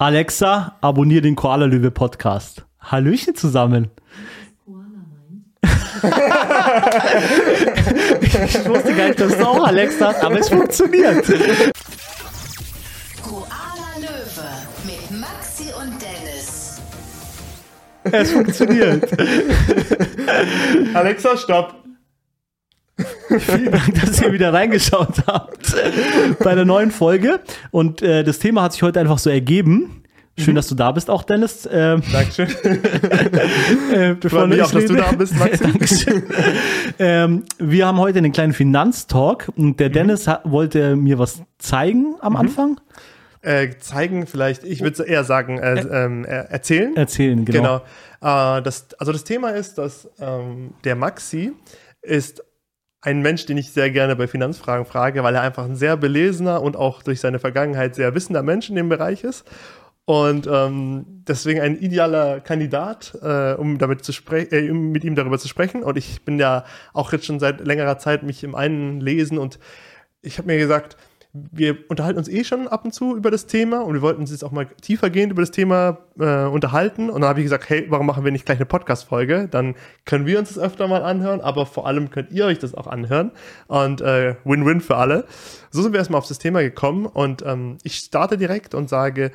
Alexa, abonniere den Koala Löwe Podcast. Hallöchen zusammen. ich wusste gar nicht, dass du auch Alexa hast, aber es funktioniert. Koala Löwe mit Maxi und Dennis. Es funktioniert. Alexa, stopp. Vielen Dank, dass ihr wieder reingeschaut habt bei der neuen Folge. Und äh, das Thema hat sich heute einfach so ergeben. Schön, dass du da bist, auch Dennis. Ähm, Dankeschön. äh, bevor mich ich auch, dass du da bist, Maxi. Dankeschön. ähm, wir haben heute einen kleinen Finanztalk und Mhm. der Dennis ha- wollte mir was zeigen am Anfang. Äh, zeigen vielleicht, ich würde eher sagen, äh, äh, erzählen. Erzählen, genau. Genau. Äh, das, also das Thema ist, dass ähm, der Maxi ist ein Mensch, den ich sehr gerne bei Finanzfragen frage, weil er einfach ein sehr belesener und auch durch seine Vergangenheit sehr wissender Mensch in dem Bereich ist. Und ähm, deswegen ein idealer Kandidat, äh, um damit zu sprechen, äh, mit ihm darüber zu sprechen. Und ich bin ja auch jetzt schon seit längerer Zeit mich im einen lesen und ich habe mir gesagt, wir unterhalten uns eh schon ab und zu über das Thema und wir wollten uns jetzt auch mal tiefergehend über das Thema äh, unterhalten. Und dann habe ich gesagt, hey, warum machen wir nicht gleich eine Podcast-Folge? Dann können wir uns das öfter mal anhören, aber vor allem könnt ihr euch das auch anhören. Und äh, Win-Win für alle. So sind wir erstmal auf das Thema gekommen und ähm, ich starte direkt und sage,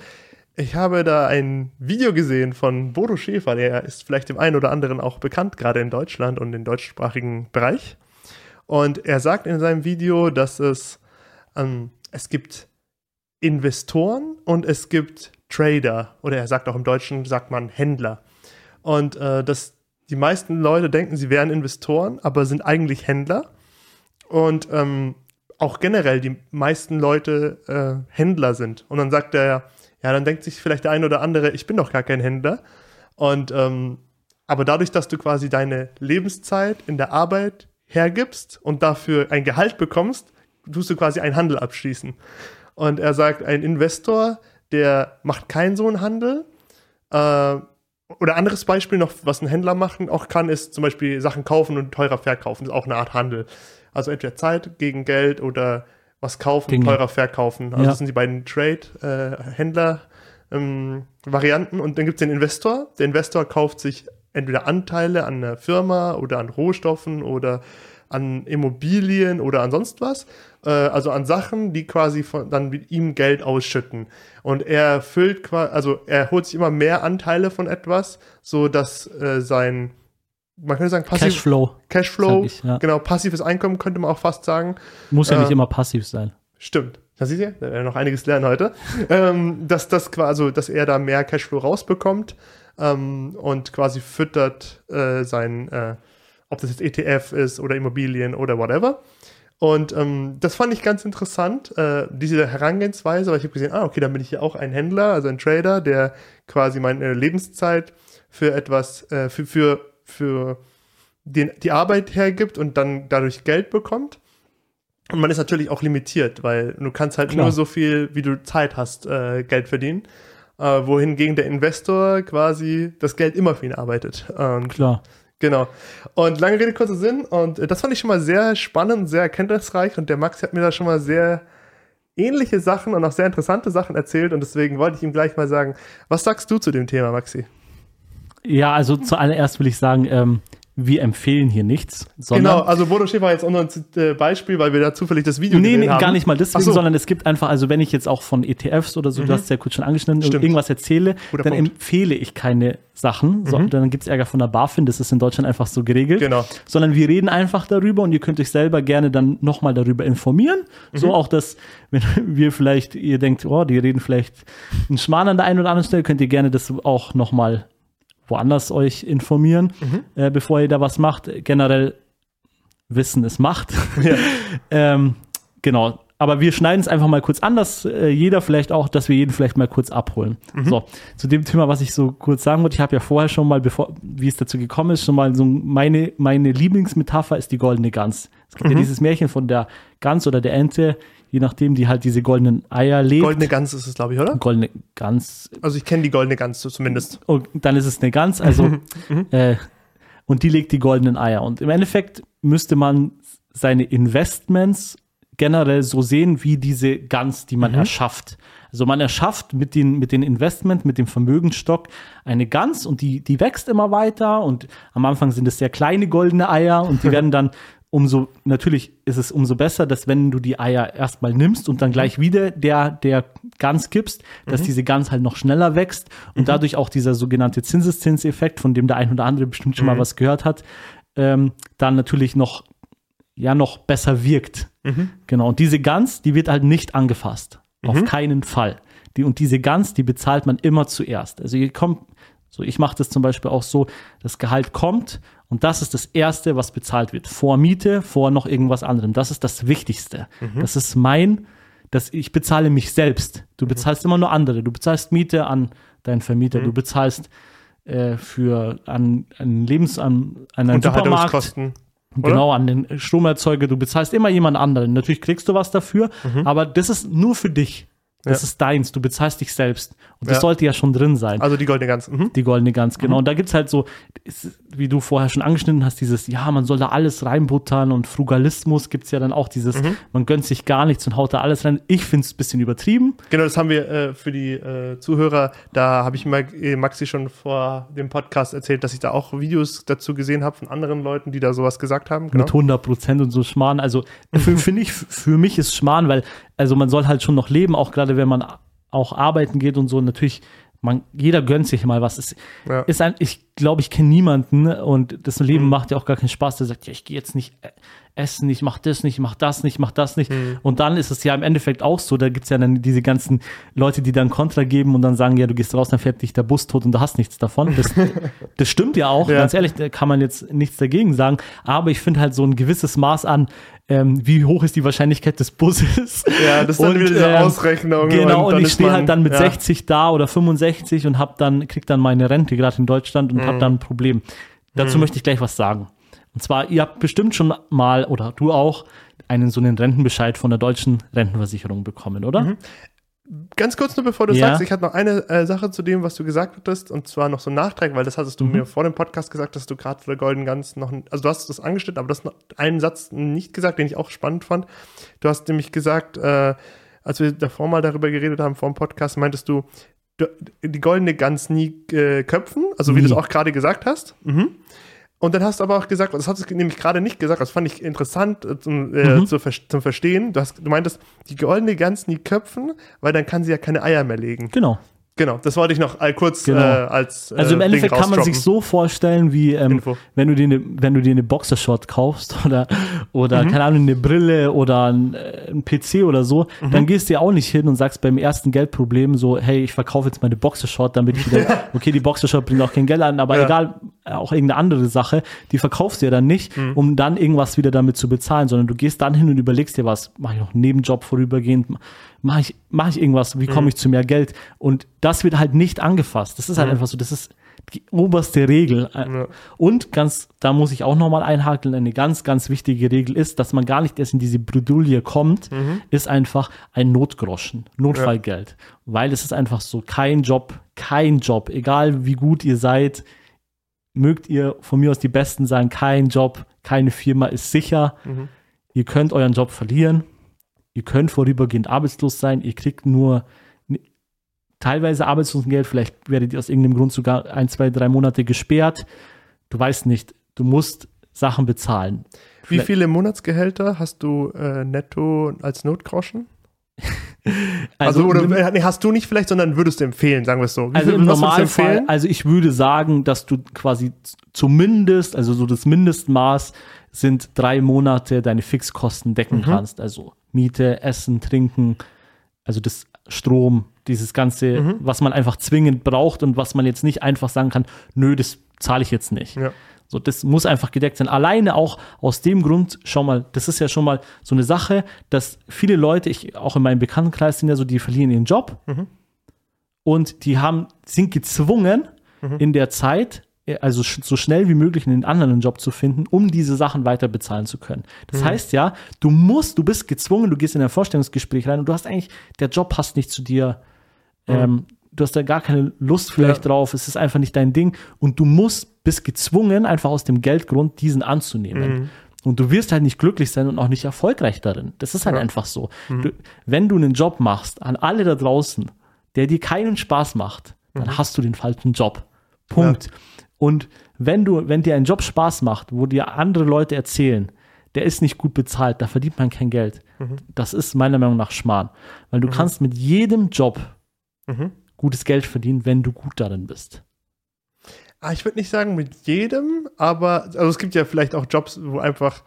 ich habe da ein Video gesehen von Bodo Schäfer, der ist vielleicht dem einen oder anderen auch bekannt, gerade in Deutschland und im deutschsprachigen Bereich. Und er sagt in seinem Video, dass es, ähm, es gibt Investoren und es gibt Trader. Oder er sagt auch im Deutschen, sagt man Händler. Und äh, dass die meisten Leute denken, sie wären Investoren, aber sind eigentlich Händler. Und ähm, auch generell die meisten Leute äh, Händler sind. Und dann sagt er, ja, dann denkt sich vielleicht der eine oder andere, ich bin doch gar kein Händler. Und ähm, aber dadurch, dass du quasi deine Lebenszeit in der Arbeit hergibst und dafür ein Gehalt bekommst, tust du quasi einen Handel abschließen. Und er sagt, ein Investor, der macht keinen so einen Handel. Äh, oder anderes Beispiel noch, was ein Händler machen auch kann, ist zum Beispiel Sachen kaufen und teurer verkaufen. Das ist auch eine Art Handel. Also entweder Zeit gegen Geld oder was kaufen, Gegen- teurer verkaufen. Also Ja. das sind die beiden Trade-Händler-Varianten. und dann gibt es den Investor. Der Investor kauft sich entweder Anteile an einer Firma oder an Rohstoffen oder an Immobilien oder an sonst was. Äh, also an Sachen, die quasi von, dann mit ihm Geld ausschütten. Und er füllt quasi, also er holt sich immer mehr Anteile von etwas, so dass äh, sein, man könnte sagen, passiv, Cashflow. Cashflow, ich, ja. genau, passives Einkommen könnte man auch fast sagen. Muss ja Äh, nicht immer passiv sein. Stimmt. Das seht ihr, da werden wir noch einiges lernen heute. ähm, dass das quasi, also, dass er da mehr Cashflow rausbekommt ähm, und quasi füttert äh, sein, äh, ob das jetzt ETF ist oder Immobilien oder whatever. Und ähm, das fand ich ganz interessant, äh, diese Herangehensweise, weil ich habe gesehen, ah, okay, dann bin ich ja auch ein Händler, also ein Trader, der quasi meine Lebenszeit für etwas, äh, für, für, für den, die Arbeit hergibt und dann dadurch Geld bekommt. Und man ist natürlich auch limitiert, weil du kannst halt Klar. nur so viel, wie du Zeit hast, äh, Geld verdienen. Äh, wohingegen der Investor quasi das Geld immer für ihn arbeitet. Und Klar. Genau. Und lange Rede, kurzer Sinn. Und äh, das fand ich schon mal sehr spannend, sehr erkenntnisreich. Und der Max hat mir da schon mal sehr ähnliche Sachen und auch sehr interessante Sachen erzählt. Und deswegen wollte ich ihm gleich mal sagen, was sagst du zu dem Thema, Maxi? Ja, also zuallererst will ich sagen, ähm, wir empfehlen hier nichts, sondern genau, also Bodo Schäfer jetzt auch noch ein äh, Beispiel, weil wir da zufällig das Video Nee, nee, haben. gar nicht mal deswegen, so. Mhm. sondern es gibt einfach, also wenn ich jetzt auch von ETFs oder so, du hast es ja kurz schon angeschnitten, Stimmt. irgendwas erzähle, Guter dann Punkt. Mhm. empfehle ich keine Sachen, so, dann gibt es Ärger von der BaFin, das ist in Deutschland einfach so geregelt. Genau. Sondern wir reden einfach darüber und ihr könnt euch selber gerne dann nochmal darüber informieren. Mhm. So auch, dass, wenn wir vielleicht, ihr denkt, oh, die reden vielleicht einen Schmarrn an der einen oder anderen Stelle, könnt ihr gerne das auch nochmal woanders euch informieren, Mhm. äh, bevor ihr da was macht. Generell Wissen ist Macht. Ja. ähm, genau. Aber wir schneiden es einfach mal kurz an, dass äh, jeder vielleicht auch, dass wir jeden vielleicht mal kurz abholen. Mhm. So, zu dem Thema, was ich so kurz sagen wollte, ich habe ja vorher schon mal, bevor, wie es dazu gekommen ist, schon mal so meine, meine Lieblingsmetapher ist die goldene Gans. Es Mhm. gibt ja dieses Märchen von der Gans oder der Ente, je nachdem, die halt diese goldenen Eier legt. Goldene Gans ist es, glaube ich, oder? Goldene Gans, Also ich kenne die goldene Gans zumindest. und dann ist es eine Gans, also äh, und die legt die goldenen Eier. Und im Endeffekt müsste man seine Investments generell so sehen wie diese Gans, die man Mhm. erschafft. Also man erschafft mit den, mit den Investment, mit dem Vermögensstock eine Gans und die, die wächst immer weiter und am Anfang sind es sehr kleine goldene Eier und die werden dann umso, natürlich ist es umso besser, dass wenn du die Eier erstmal nimmst und dann gleich wieder der, der Gans gibst, dass diese Gans halt noch schneller wächst und dadurch auch dieser sogenannte Zinseszinseffekt, von dem der ein oder andere bestimmt schon mal was gehört hat, ähm, dann natürlich noch, ja, noch besser wirkt. Genau. Und diese Gans, die wird halt nicht angefasst. Auf keinen Fall. Die, und diese Gans, die bezahlt man immer zuerst. Also ihr kommt, so ich mache das zum Beispiel auch so, das Gehalt kommt und das ist das Erste, was bezahlt wird. Vor Miete, vor noch irgendwas anderem. Das ist das Wichtigste. Das ist mein, das, ich bezahle mich selbst. Du bezahlst immer nur andere. Du bezahlst Miete an deinen Vermieter. Du bezahlst äh, für an, an Lebens, an, an einen Supermarkt. Oder? Genau, an den Stromerzeuger. Du bezahlst immer jemand anderen. Natürlich kriegst du was dafür, aber das ist nur für dich. Das Ja. ist deins. Du bezahlst dich selbst. Und das Ja. sollte ja schon drin sein. Also die goldene Gans. Mhm. die goldene Gans, genau. Und da gibt's halt so, ist, wie du vorher schon angeschnitten hast, dieses, ja, man soll da alles reinbuttern und Frugalismus gibt's ja dann auch dieses, man gönnt sich gar nichts und haut da alles rein. Ich find's ein bisschen übertrieben. Genau, das haben wir äh, für die äh, Zuhörer. Da habe ich mal äh, Maxi schon vor dem Podcast erzählt, dass ich da auch Videos dazu gesehen habe von anderen Leuten, die da sowas gesagt haben. Genau. mit 100 Prozent und so Schmarrn. Also für, finde ich, für mich ist Schmarrn, weil also man soll halt schon noch leben, auch gerade wenn man auch arbeiten geht und so. Natürlich, man, jeder gönnt sich mal was. Es Ja. ist ein, ich glaube, ich kenne niemanden und das Leben macht ja auch gar keinen Spaß, der sagt, ja, ich gehe jetzt nicht äh, essen, ich mach das nicht, ich mach das nicht, ich mach das nicht. Und dann ist es ja im Endeffekt auch so, da gibt's ja dann diese ganzen Leute, die dann Kontra geben und dann sagen, ja, du gehst raus, dann fährt dich der Bus tot und du hast nichts davon. Das, das stimmt ja auch, Ja. ganz ehrlich, da kann man jetzt nichts dagegen sagen. Aber ich finde halt so ein gewisses Maß an, ähm, wie hoch ist die Wahrscheinlichkeit des Busses. Ja, das ist dann wieder diese Ausrechnung Genau, und und, ich stehe halt dann mit ja. 60 da oder 65 und hab dann, krieg dann meine Rente, gerade in Deutschland, und Mhm. hab dann ein Problem. Dazu möchte ich gleich was sagen. Und zwar, ihr habt bestimmt schon mal, oder du auch, einen so einen Rentenbescheid von der deutschen Rentenversicherung bekommen, oder? Mhm. Ganz kurz nur, bevor du Ja. sagst, ich hatte noch eine äh, Sache zu dem, was du gesagt hattest, und zwar noch so ein Nachtrag, weil das hattest Mhm. du mir vor dem Podcast gesagt, dass du gerade für der Golden Gans noch, also du hast das angeschnitten, aber du hast noch einen Satz nicht gesagt, den ich auch spannend fand. Du hast nämlich gesagt, äh, als wir davor mal darüber geredet haben, vor dem Podcast, meintest du die goldene Gans nie äh, köpfen, also wie Nie. du es auch gerade gesagt hast. Mhm. Und dann hast du aber auch gesagt, das hast du nämlich gerade nicht gesagt, das fand ich interessant äh, zum, äh, Mhm. zu, zum Verstehen. Du, hast, du meintest, die goldene Gans nie köpfen, weil dann kann sie ja keine Eier mehr legen. Genau. Genau, das wollte ich noch kurz Genau. äh, als äh, Also im Endeffekt kann man sich so vorstellen, wie ähm, wenn du dir eine, wenn du dir eine Boxershort kaufst oder oder Mhm. keine Ahnung eine Brille oder ein, äh, ein PC oder so, Mhm. dann gehst du ja auch nicht hin und sagst beim ersten Geldproblem so, hey, ich verkaufe jetzt meine Boxershort, damit ich wieder, okay, die Boxershort bringt auch kein Geld an, aber Ja. egal, auch irgendeine andere Sache, die verkaufst du ja dann nicht, Mhm. um dann irgendwas wieder damit zu bezahlen, sondern du gehst dann hin und überlegst dir was, mache ich noch einen Nebenjob vorübergehend, mache ich, mache ich irgendwas, wie Mhm. komme ich zu mehr Geld? Und das wird halt nicht angefasst. Das ist halt einfach so, das ist die oberste Regel. Ja. Und ganz, da muss ich auch nochmal einhakeln, eine ganz, ganz wichtige Regel ist, dass man gar nicht erst in diese Bredouille kommt, Mhm. ist einfach ein Notgroschen, Notfallgeld. Weil es ist einfach so, kein Job, kein Job, egal wie gut ihr seid, mögt ihr von mir aus die Besten sein, kein Job, keine Firma ist sicher. Mhm. Ihr könnt euren Job verlieren. Ihr könnt vorübergehend arbeitslos sein. Ihr kriegt nur teilweise Arbeitslosengeld. Vielleicht werdet ihr aus irgendeinem Grund sogar ein, zwei, drei Monate gesperrt. Du weißt nicht. Du musst Sachen bezahlen. Wie viele Monatsgehälter hast du äh, netto als Notgroschen? Also, Also, oder äh, nee, hast du nicht vielleicht, sondern würdest du empfehlen, sagen wir es so. Wie also viel- im Normalfall, also ich würde sagen, dass du quasi zumindest, also so das Mindestmaß sind drei Monate deine Fixkosten decken Mhm. kannst. Also Miete, Essen, Trinken, also das Strom, dieses ganze, Mhm. was man einfach zwingend braucht und was man jetzt nicht einfach sagen kann, nö, das zahle ich jetzt nicht. Ja. So, das muss einfach gedeckt sein. Alleine auch aus dem Grund, schau mal, das ist ja schon mal so eine Sache, dass viele Leute, ich auch in meinem Bekanntenkreis sind ja so, die verlieren ihren Job und die haben, sind gezwungen, in der Zeit, äh, also so schnell wie möglich einen anderen Job zu finden, um diese Sachen weiter bezahlen zu können. Das heißt ja, du musst, du bist gezwungen, du gehst in ein Vorstellungsgespräch rein und du hast eigentlich, der Job passt nicht zu dir. Ähm, du hast da gar keine Lust vielleicht Ja. drauf, es ist einfach nicht dein Ding und du musst, bist gezwungen, einfach aus dem Geldgrund diesen anzunehmen. Und du wirst halt nicht glücklich sein und auch nicht erfolgreich darin. Das ist halt Ja. einfach so. Du, wenn du einen Job machst, an alle da draußen, der dir keinen Spaß macht, dann hast du den falschen Job. Punkt. Und wenn du, wenn dir ein Job Spaß macht, wo dir andere Leute erzählen, der ist nicht gut bezahlt, da verdient man kein Geld. Das ist meiner Meinung nach Schmarrn. Weil du kannst mit jedem Job Mhm. Gutes Geld verdienen, wenn du gut darin bist. Ah, ich würde nicht sagen mit jedem, aber also es gibt ja vielleicht auch Jobs, wo einfach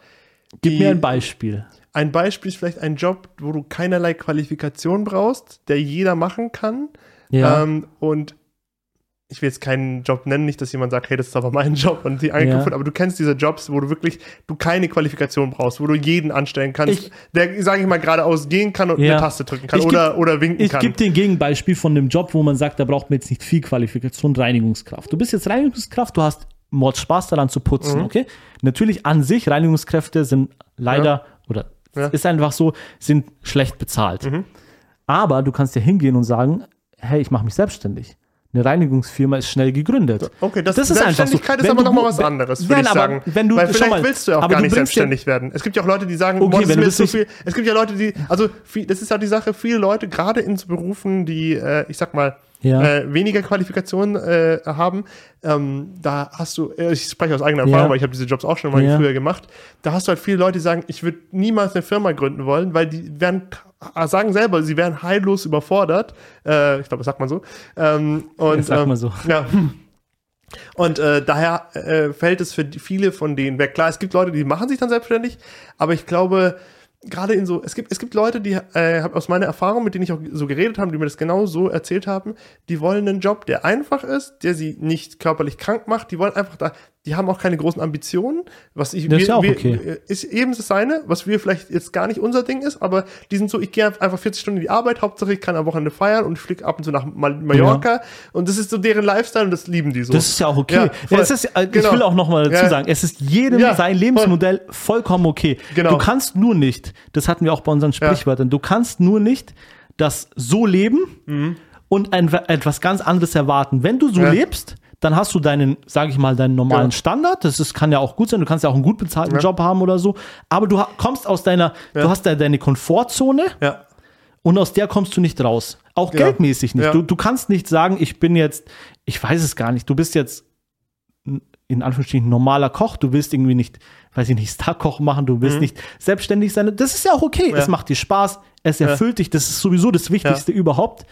Gib mir ein Beispiel. Ein Beispiel ist vielleicht ein Job, wo du keinerlei Qualifikation brauchst, der jeder machen kann. Ja. Ähm, und ich will jetzt keinen Job nennen, nicht, dass jemand sagt, hey, das ist aber mein Job und die angekauft Ja. aber du kennst diese Jobs, wo du wirklich, du keine Qualifikation brauchst, wo du jeden anstellen kannst, Ich- der, sage ich mal, geradeaus gehen kann und Ja. eine Taste drücken kann Ich geb- oder, oder winken Ich kann. gebe dir ein Gegenbeispiel von einem Job, wo man sagt, da braucht man jetzt nicht viel Qualifikation, Reinigungskraft. Du bist jetzt Reinigungskraft, du hast Mord Spaß daran zu Mhm. putzen, okay? Natürlich an sich, Reinigungskräfte sind leider, oder Ja. ist einfach so, sind schlecht bezahlt. Mhm. Aber du kannst ja hingehen und sagen, hey, ich mache mich selbstständig. Eine Reinigungsfirma ist schnell gegründet. Okay, das, Das ist einfach so. Selbstständigkeit ist aber nochmal was anderes, würde ich aber sagen. wenn du- Weil vielleicht mal, willst du ja auch gar nicht bringst ja- selbstständig werden. Es gibt ja auch Leute, die sagen, Okay, boah, das ist wenn mir bist viel. Es gibt ja Leute, die, also viel, das ist ja die Sache, viele Leute, gerade in so Berufen, die, äh, ich sag mal, Ja. äh, weniger Qualifikationen äh, haben, ähm, da hast du, äh, ich spreche aus eigener Erfahrung, Ja. weil ich habe diese Jobs auch schon mal Ja. früher gemacht, da hast du halt viele Leute, die sagen, ich würde niemals eine Firma gründen wollen, weil die werden äh, sagen selber, sie wären heillos überfordert. Äh, ich glaube, das sagt man so. Ähm, und, Das sagt ähm, man so. Ja. Und äh, daher äh, fällt es für viele von denen weg. Klar, es gibt Leute, die machen sich dann selbstständig, aber ich glaube, gerade in so, es gibt, es gibt Leute, die äh, aus meiner Erfahrung, mit denen ich auch so geredet habe, die mir das genau so erzählt haben, die wollen einen Job, der einfach ist, der sie nicht körperlich krank macht, die wollen einfach da, die haben auch keine großen Ambitionen, was ich, Das ist ja auch wir, okay. ist eben das seine, was wir vielleicht jetzt gar nicht unser Ding ist, aber die sind so, ich gehe einfach 40 Stunden in die Arbeit, Hauptsache ich kann am Wochenende feiern und fliege ab und zu nach Mal- Mallorca und das ist so deren Lifestyle und das lieben die so. Das ist ja auch okay. Ja, Ja, voll. es ist, äh, Genau. Ich will auch noch mal dazu Ja. sagen, es ist jedem Ja, sein Lebensmodell vollkommen okay. Genau. Du kannst nur nicht, das hatten wir auch bei unseren Sprichwörtern, du kannst nur nicht das so leben und ein, etwas ganz anderes erwarten. Wenn du so Mhm. Ja. lebst, dann hast du deinen, sage ich mal, deinen normalen Ja. Standard. Das ist, kann ja auch gut sein. Du kannst ja auch einen gut bezahlten Ja. Job haben oder so. Aber du kommst aus deiner, du hast da deine Komfortzone Ja. und aus der kommst du nicht raus. Auch Ja. geldmäßig nicht. Ja. Du, du kannst nicht sagen, ich bin jetzt, ich weiß es gar nicht, du bist jetzt in Anführungsstrichen normaler Koch, du willst irgendwie nicht, weiß ich nicht, Starkoch machen, du willst nicht selbstständig sein. Das ist ja auch okay. Mhm. Ja. Es macht dir Spaß, es erfüllt dich, das ist sowieso das Wichtigste überhaupt.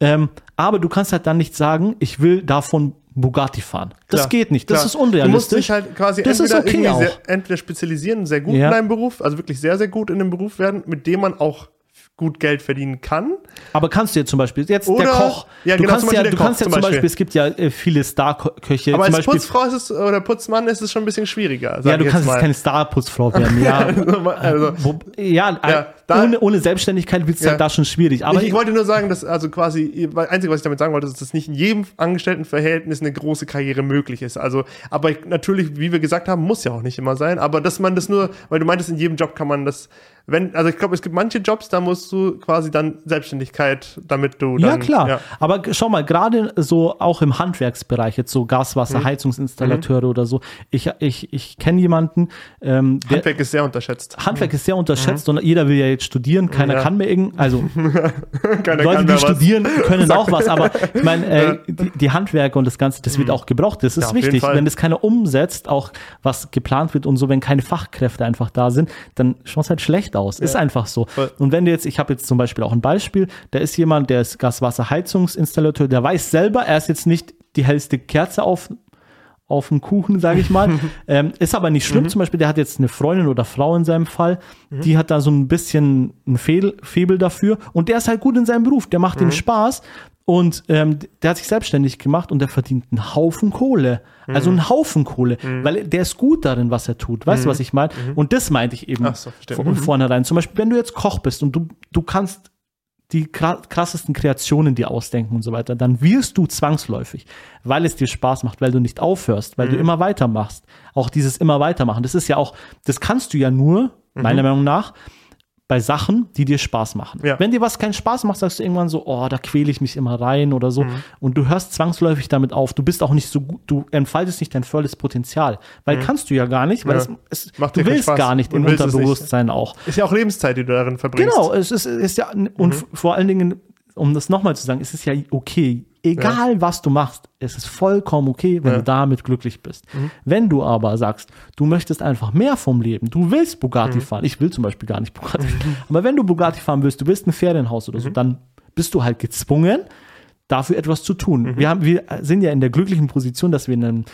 Ähm, aber du kannst halt dann nicht sagen, ich will davon Bugatti fahren. Das Klar, geht nicht. Das klar. ist Du musst unrealistisch. dich halt quasi Das ist entweder okay irgendwie sehr, entweder spezialisieren, sehr gut Ja. in deinem Beruf, also wirklich sehr, sehr gut in dem Beruf werden, mit dem man auch gut Geld verdienen kann. Aber kannst du ja zum Beispiel, jetzt Oder- der Koch, Ja, du genau, kannst ja, du kannst Koch ja zum Beispiel, Beispiel. es gibt ja äh, viele Star-Köche, Aber als Beispiel, Putzfrau ist es, oder Putzmann ist es schon ein bisschen schwieriger. Ja, du jetzt kannst jetzt keine Star-Putzfrau werden, ja. also, Wo, ja, Ja, da- ohne, ohne Selbstständigkeit wird es Ja. da schon schwierig. Aber ich, ich wollte nur sagen, dass also quasi, weil einzige, was ich damit sagen wollte, ist, dass nicht in jedem Angestelltenverhältnis eine große Karriere möglich ist. Also, aber ich, natürlich, wie wir gesagt haben, muss ja auch nicht immer sein. Aber dass man das nur, weil du meintest, in jedem Job kann man das, wenn, also ich glaube, es gibt manche Jobs, da musst du quasi dann Selbstständigkeit, damit du dann. ja, klar. Ja. Aber schau mal, gerade so auch im Handwerksbereich, jetzt so Mhm. Gaswasser, Heizungsinstallateure oder so. Ich, ich, ich kenne jemanden, ähm, der, Handwerk ist sehr unterschätzt. Handwerk ist sehr unterschätzt und jeder will ja jetzt studieren, keiner Ja. kann mehr irgend, also Leute, die da was. studieren, können auch was, aber ich meine, äh, die, die Handwerker und das Ganze, das wird auch gebraucht. Das ist Mhm. Ja, wichtig. Wenn das keiner umsetzt, auch was geplant wird und so, wenn keine Fachkräfte einfach da sind, dann schaut es halt schlecht aus. Ist einfach so. Voll. Und wenn du jetzt, ich habe jetzt zum Beispiel auch ein Beispiel, da ist jemand, der ist Gaswasserheizungsinstallateur, der weiß selber, er ist jetzt nicht die hellste Kerze auf auf dem Kuchen, sage ich mal. ähm, ist aber nicht schlimm. Zum Beispiel, der hat jetzt eine Freundin oder Frau in seinem Fall, die hat da so ein bisschen ein Fehl, Febel dafür. Und der ist halt gut in seinem Beruf, der macht ihm Spaß. Und ähm, der hat sich selbstständig gemacht und der verdient einen Haufen Kohle. Also einen Haufen Kohle, weil der ist gut darin, was er tut. Weißt du, was ich meine? Und das meinte ich eben Ach so, von vornherein. Zum Beispiel, wenn du jetzt Koch bist und du, du kannst die kra- krassesten Kreationen dir ausdenken und so weiter, dann wirst du zwangsläufig, weil es dir Spaß macht, weil du nicht aufhörst, weil du immer weitermachst. Auch dieses immer weitermachen, das ist ja auch, das kannst du ja nur, meiner Meinung nach, bei Sachen, die dir Spaß machen. Ja. Wenn dir was keinen Spaß macht, sagst du irgendwann so, oh, da quäle ich mich immer rein oder so. Mhm. Und du hörst zwangsläufig damit auf. Du bist auch nicht so gut, du entfaltest nicht dein volles Potenzial. Weil kannst du ja gar nicht, weil Mhm. Ja. es, es, Macht du willst Spaß gar nicht und im es nicht. Unterbewusstsein auch. Ist ja auch Lebenszeit, die du darin verbringst. Genau, es ist, ist ja, und Mhm. vor allen Dingen, um das nochmal zu sagen, es ist ja okay, egal was du machst, es ist vollkommen okay, wenn Ja. du damit glücklich bist. Mhm. Wenn du aber sagst, du möchtest einfach mehr vom Leben, du willst Mhm. Bugatti fahren, ich will zum Beispiel gar nicht Bugatti fahren, aber wenn du Bugatti fahren willst, du willst ein Ferienhaus oder Mhm. so, dann bist du halt gezwungen, dafür etwas zu tun. Mhm. Wir, haben, wir sind ja in der glücklichen Position, dass wir in einem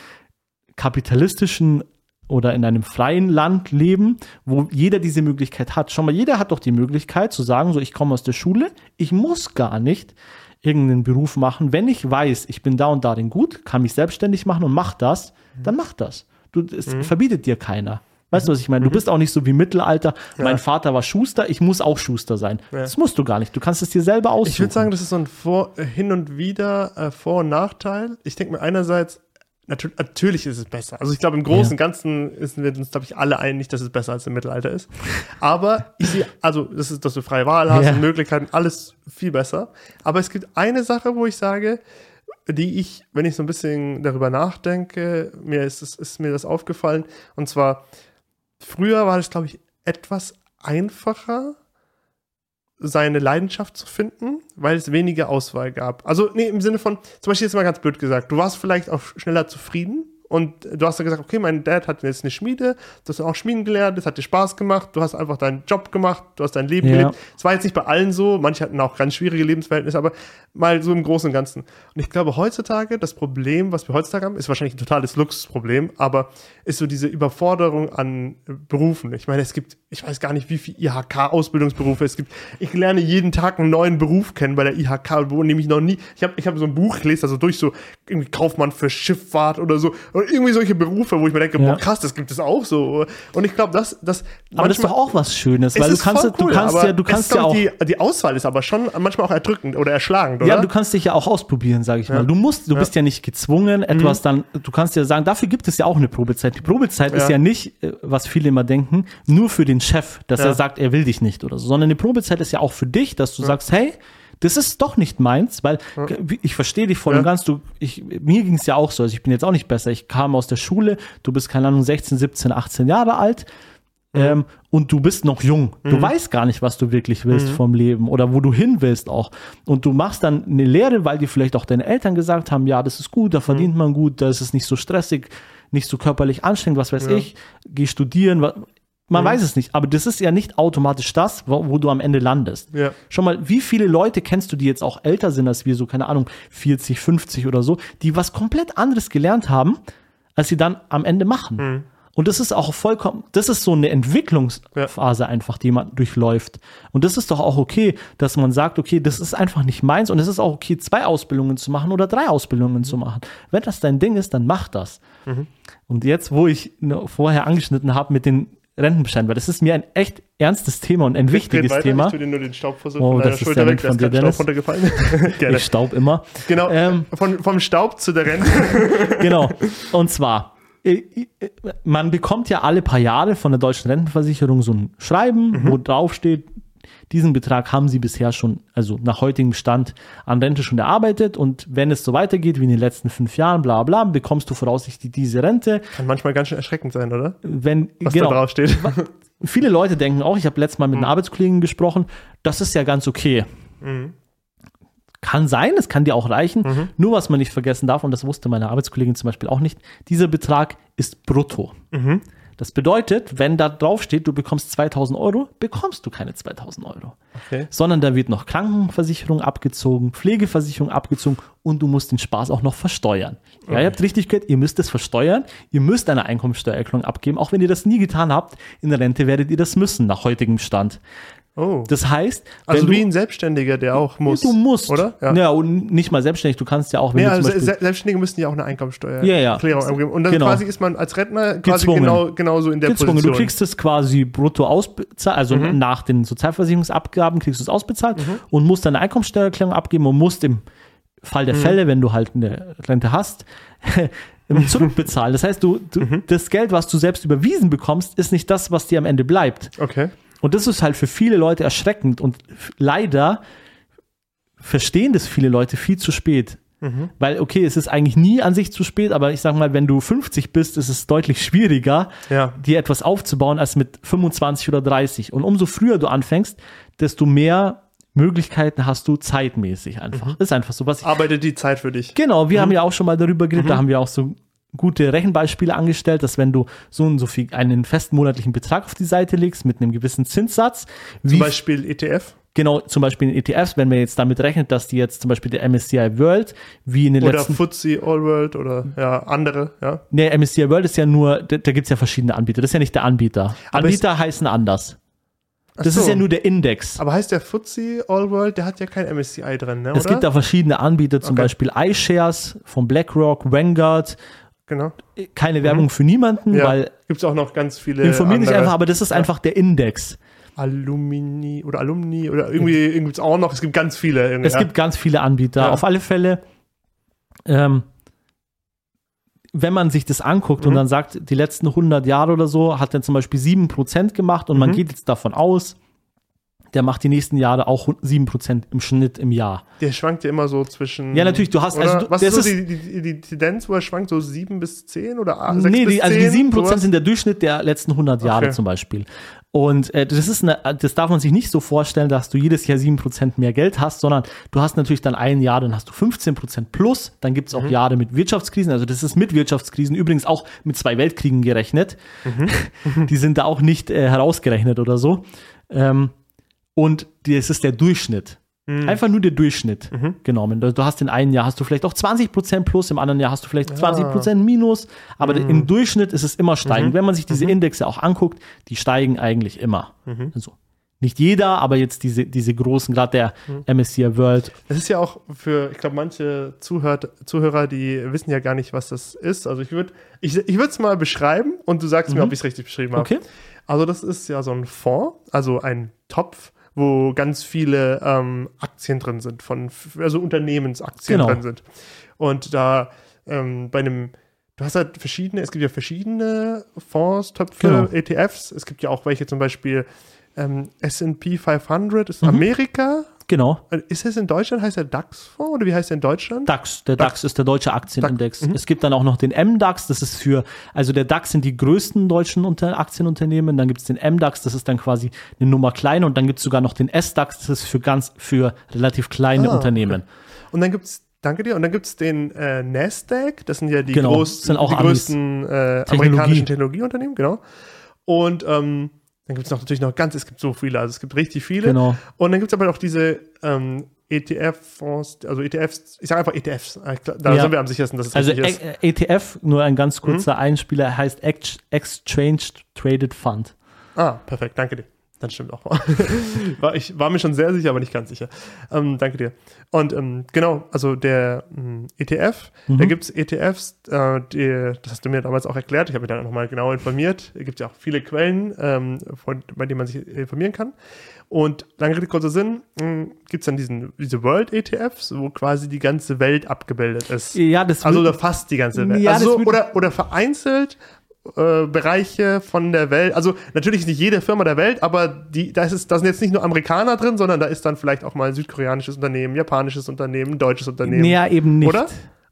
kapitalistischen oder in einem freien Land leben, wo jeder diese Möglichkeit hat. Schau mal, jeder hat doch die Möglichkeit zu sagen, so ich komme aus der Schule, ich muss gar nicht irgendeinen Beruf machen. Wenn ich weiß, ich bin da und darin gut, kann mich selbstständig machen und mach das, dann mach das. Du, es Mhm. verbietet dir keiner. Weißt du, was ich meine? Du bist auch nicht so wie Mittelalter. Mein Vater war Schuster, ich muss auch Schuster sein. Das musst du gar nicht. Du kannst es dir selber aussuchen. Ich würde sagen, das ist so ein Vor äh, Hin und Wieder äh, Vor- und Nachteil. Ich denke mir einerseits, natürlich ist es besser. Also ich glaube, im Großen und Ganzen ist, wir uns, glaube ich, alle einig, dass es besser als im Mittelalter ist. Aber ich sehe, also das ist, dass du freie Wahl hast Ja. und Möglichkeiten, alles viel besser. Aber es gibt eine Sache, wo ich sage, die ich, wenn ich so ein bisschen darüber nachdenke, mir ist, es- ist mir das aufgefallen. Und zwar, früher war es, glaube ich, etwas einfacher, seine Leidenschaft zu finden, weil es weniger Auswahl gab. Also, nee, im Sinne von, zum Beispiel jetzt mal ganz blöd gesagt, du warst vielleicht auch schneller zufrieden und du hast dann gesagt, okay, mein Dad hat jetzt eine Schmiede, du hast auch Schmieden gelernt, das hat dir Spaß gemacht, du hast einfach deinen Job gemacht, du hast dein Leben Ja. gelebt. Es war jetzt nicht bei allen so, manche hatten auch ganz schwierige Lebensverhältnisse, aber mal so im Großen und Ganzen. Und ich glaube, heutzutage, das Problem, was wir heutzutage haben, ist wahrscheinlich ein totales Luxusproblem, aber ist so diese Überforderung an Berufen. Ich meine, es gibt, ich weiß gar nicht, wie viele IHK-Ausbildungsberufe es gibt. Ich lerne jeden Tag einen neuen Beruf kennen bei der IHK, wo nämlich noch nie, ich habe ich hab so ein Buch gelesen, also durch so irgendwie Kaufmann für Schifffahrt oder so, und irgendwie solche Berufe, wo ich mir denke, boah, krass, das gibt es auch so. Und ich glaube, das, das, aber das ist doch auch was Schönes, es weil du kannst, voll du cool, kannst ja, du kannst ja auch, die, die Auswahl ist aber schon manchmal auch erdrückend oder erschlagend, oder? Ja, du kannst dich ja auch ausprobieren, sage ich mal. Du musst, du bist ja nicht gezwungen, etwas dann, du kannst ja sagen, dafür gibt es ja auch eine Probezeit. Die Probezeit ist Ja. nicht, äh, was viele immer denken, nur für den Chef, dass er sagt, er will dich nicht oder so, sondern eine Probezeit ist ja auch für dich, dass du sagst, hey, das ist doch nicht meins, weil g- ich verstehe dich voll Ja. und ganz. Du, ich, mir ging es ja auch so, also ich bin jetzt auch nicht besser. Ich kam aus der Schule, du bist keine Ahnung 16, 17, 18 Jahre alt ähm, und du bist noch jung. Du weißt gar nicht, was du wirklich willst vom Leben oder wo du hin willst auch. Und du machst dann eine Lehre, weil dir vielleicht auch deine Eltern gesagt haben, ja, das ist gut, da verdient man gut, da ist es nicht so stressig, nicht so körperlich anstrengend, was weiß ich, geh studieren. Man weiß es nicht, aber das ist ja nicht automatisch das, wo, wo du am Ende landest. Ja. Schon mal, wie viele Leute kennst du, die jetzt auch älter sind als wir, so keine Ahnung, 40, 50 oder so, die was komplett anderes gelernt haben, als sie dann am Ende machen. Mhm. Und das ist auch vollkommen, das ist so eine Entwicklungsphase einfach, die man durchläuft. Und das ist doch auch okay, dass man sagt, okay, das ist einfach nicht meins und es ist auch okay, zwei Ausbildungen zu machen oder drei Ausbildungen Mhm. zu machen. Wenn das dein Ding ist, dann mach das. Und jetzt, wo ich ne, vorher angeschnitten habe mit den Rentenbescheiden, weil das ist mir ein echt ernstes Thema und ein wichtiges weiter, Thema. Ich tue dir nur den Staubfussel Oh, von deiner das ist Schulter weg, nett da ist von dir, Staub runtergefallen. Gerne. Ich staub immer. Genau, Ähm, von, vom Staub zu der Rente. genau. Und zwar, man bekommt ja alle paar Jahre von der deutschen Rentenversicherung so ein Schreiben, wo drauf steht, diesen Betrag haben sie bisher schon, also nach heutigem Stand an Rente schon erarbeitet und wenn es so weitergeht wie in den letzten fünf Jahren, bla bla, bekommst du voraussichtlich diese Rente. Kann manchmal ganz schön erschreckend sein, oder? Wenn, Was genau, da drauf steht. viele Leute denken auch, ich habe letztes Mal mit einem Arbeitskollegen gesprochen, das ist ja ganz okay. Kann sein, es kann dir auch reichen. Nur was man nicht vergessen darf, und das wusste meine Arbeitskollegin zum Beispiel auch nicht, dieser Betrag ist brutto. Das bedeutet, wenn da drauf steht, du bekommst 2000 Euro, bekommst du keine 2000 Euro. Okay. Sondern da wird noch Krankenversicherung abgezogen, Pflegeversicherung abgezogen und du musst den Spaß auch noch versteuern. Ja, ihr habt richtig gehört, ihr müsst es versteuern, ihr müsst eine Einkommensteuererklärung abgeben, auch wenn ihr das nie getan habt, in der Rente werdet ihr das müssen, nach heutigem Stand. Oh. Das heißt, Also wie ein Selbstständiger, der auch muss. du musst, Oder? Ja. und nicht mal selbstständig, du kannst ja auch, wenn zum also Se- Selbstständige müssen ja auch eine Einkommensteuer Ja, ja. Abgeben. Und dann Genau. quasi ist man als Rentner quasi Gezwungen. genau, genauso in der gezwungen. Position. Du kriegst es quasi brutto ausbezahlt, also Mhm. nach den Sozialversicherungsabgaben kriegst du es ausbezahlt und musst deine Einkommensteuererklärung abgeben und musst im Fall Mhm. der Fälle, wenn du halt eine Rente hast, zurückbezahlen. Das heißt, du, du Mhm. das Geld, was du selbst überwiesen bekommst, ist nicht das, was dir am Ende bleibt. okay. Und das ist halt für viele Leute erschreckend und leider verstehen das viele Leute viel zu spät. Weil, okay, es ist eigentlich nie an sich zu spät, aber ich sag mal, wenn du 50 bist, ist es deutlich schwieriger, Ja. dir etwas aufzubauen als mit 25 oder 30. Und umso früher du anfängst, desto mehr Möglichkeiten hast du zeitmäßig einfach. Ist einfach so, was ich Arbeitet die Zeit für dich. Genau, wir haben ja auch schon mal darüber geredet, da haben wir auch so gute Rechenbeispiele angestellt, dass wenn du so und so viel einen festen monatlichen Betrag auf die Seite legst mit einem gewissen Zinssatz, wie Zum Beispiel ETF genau zum Beispiel in ETFs, wenn man jetzt damit rechnet, dass die jetzt zum Beispiel der MSCI World wie in den oder letzten FTSE All World oder ja, andere, ja. Nee, MSCI World ist ja nur, da, da gibt es ja verschiedene Anbieter. Das ist ja nicht der Anbieter. Aber Anbieter heißen anders. Das so. ist ja nur der Index. Aber heißt der FTSE All World, der hat ja kein MSCI drin, ne? es oder? gibt da verschiedene Anbieter, zum Okay. Beispiel iShares von BlackRock, Vanguard. Genau. Keine Werbung für niemanden, Ja. weil Gibt es auch noch ganz viele. informieren dich einfach, aber das ist einfach der Index. Alumni oder Alumni oder irgendwie, irgendwie gibt es auch noch. Es gibt ganz viele. Es ja. gibt ganz viele Anbieter. Ja. Auf alle Fälle, ähm, wenn man sich das anguckt und Mhm. dann sagt, die letzten 100 Jahre oder so hat er zum Beispiel 7% gemacht und man Mhm. geht jetzt davon aus, der macht die nächsten Jahre auch 7% im Schnitt im Jahr. Der schwankt ja immer so zwischen. Ja, natürlich, du hast- Oder, also du- was das ist so ist- die, die, die Tendenz, wo er schwankt? So 7 bis 10 oder 6 nee, bis die, also die 10, 7% sowas? sind der Durchschnitt der letzten 100 Jahre Okay. zum Beispiel. Und äh, das ist eine, das darf man sich nicht so vorstellen, dass du jedes Jahr 7% mehr Geld hast, sondern du hast natürlich dann ein Jahr, dann hast du 15% plus, dann gibt es auch Mhm. Jahre mit Wirtschaftskrisen, also das ist mit Wirtschaftskrisen übrigens auch mit zwei Weltkriegen gerechnet. Mhm. Die sind da auch nicht äh, herausgerechnet oder so. Ähm, und das ist der Durchschnitt. Mhm. Einfach nur der Durchschnitt genommen. Du, hast in einem Jahr hast du vielleicht auch 20% plus, im anderen Jahr hast du vielleicht 20% minus, aber Mhm. im Durchschnitt ist es immer steigend. Wenn man sich diese Indexe auch anguckt, die steigen eigentlich immer. Mhm. Also nicht jeder, aber jetzt diese, diese großen, gerade der Mhm. MSCI World. Das ist ja auch für, ich glaube, manche Zuhört, Zuhörer, die wissen ja gar nicht, was das ist. Also ich würde ich, ich es mal beschreiben und du sagst mir, ob ich es richtig beschrieben habe. Mhm. Okay. Also das ist ja so ein Fonds, also ein Topf, wo ganz viele ähm, Aktien drin sind, von also Unternehmensaktien Genau. drin sind. Und da ähm, bei einem, du hast halt verschiedene, es gibt ja verschiedene Fonds, Töpfe, Genau. ETFs. Es gibt ja auch welche zum Beispiel ähm, S&P 500 ist Mhm. Amerika. Genau. Äh, Ist es in Deutschland, heißt der DAX-Fonds oder wie heißt der in Deutschland? DAX, der DAX, ist der deutsche Aktienindex. DAX, mhm. Es gibt dann auch noch den MDAX, das ist für, also der DAX sind die größten deutschen Unter Aktienunternehmen, dann gibt es den MDAX, das ist dann quasi eine Nummer kleiner und dann gibt es sogar noch den SDAX, das ist für ganz, für relativ kleine Ah, Unternehmen. Und dann gibt es, danke dir, und dann gibt es den äh, Nasdaq, das sind ja die, Genau, groß, die größten äh, Technologie. amerikanischen Technologieunternehmen, genau. Und ähm, dann gibt es noch natürlich noch ganz, es gibt so viele, also es gibt richtig viele. Genau. Und dann gibt es aber noch diese ähm, ETF-Fonds, also ETFs, ich sage einfach ETFs, äh, da Ja. sind wir am sichersten, dass es Also richtig ist. E- ETF, nur ein ganz Mhm. kurzer Einspieler, heißt Ex Exchange Traded Fund. Ah, perfekt, danke dir. Dann stimmt auch. war, ich war mir schon sehr sicher, aber nicht ganz sicher. Ähm, danke dir. Und ähm, genau, also der ähm, ETF, Mhm. da gibt es ETFs, äh, die, das hast du mir damals auch erklärt, ich habe mich dann nochmal genau informiert. Es gibt ja auch viele Quellen, ähm, von, bei denen man sich informieren kann. Und lange Rede, kurzer Sinn, gibt es dann diesen, diese World ETFs, wo quasi die ganze Welt abgebildet ist. Ja, das Also oder fast die ganze Welt. Ja, also so, oder, oder vereinzelt äh, Bereiche von der Welt. Also natürlich nicht jede Firma der Welt, aber die, da, ist es, da sind jetzt nicht nur Amerikaner drin, sondern da ist dann vielleicht auch mal ein südkoreanisches Unternehmen, japanisches Unternehmen, deutsches Unternehmen. Ja, eben nicht. Oder?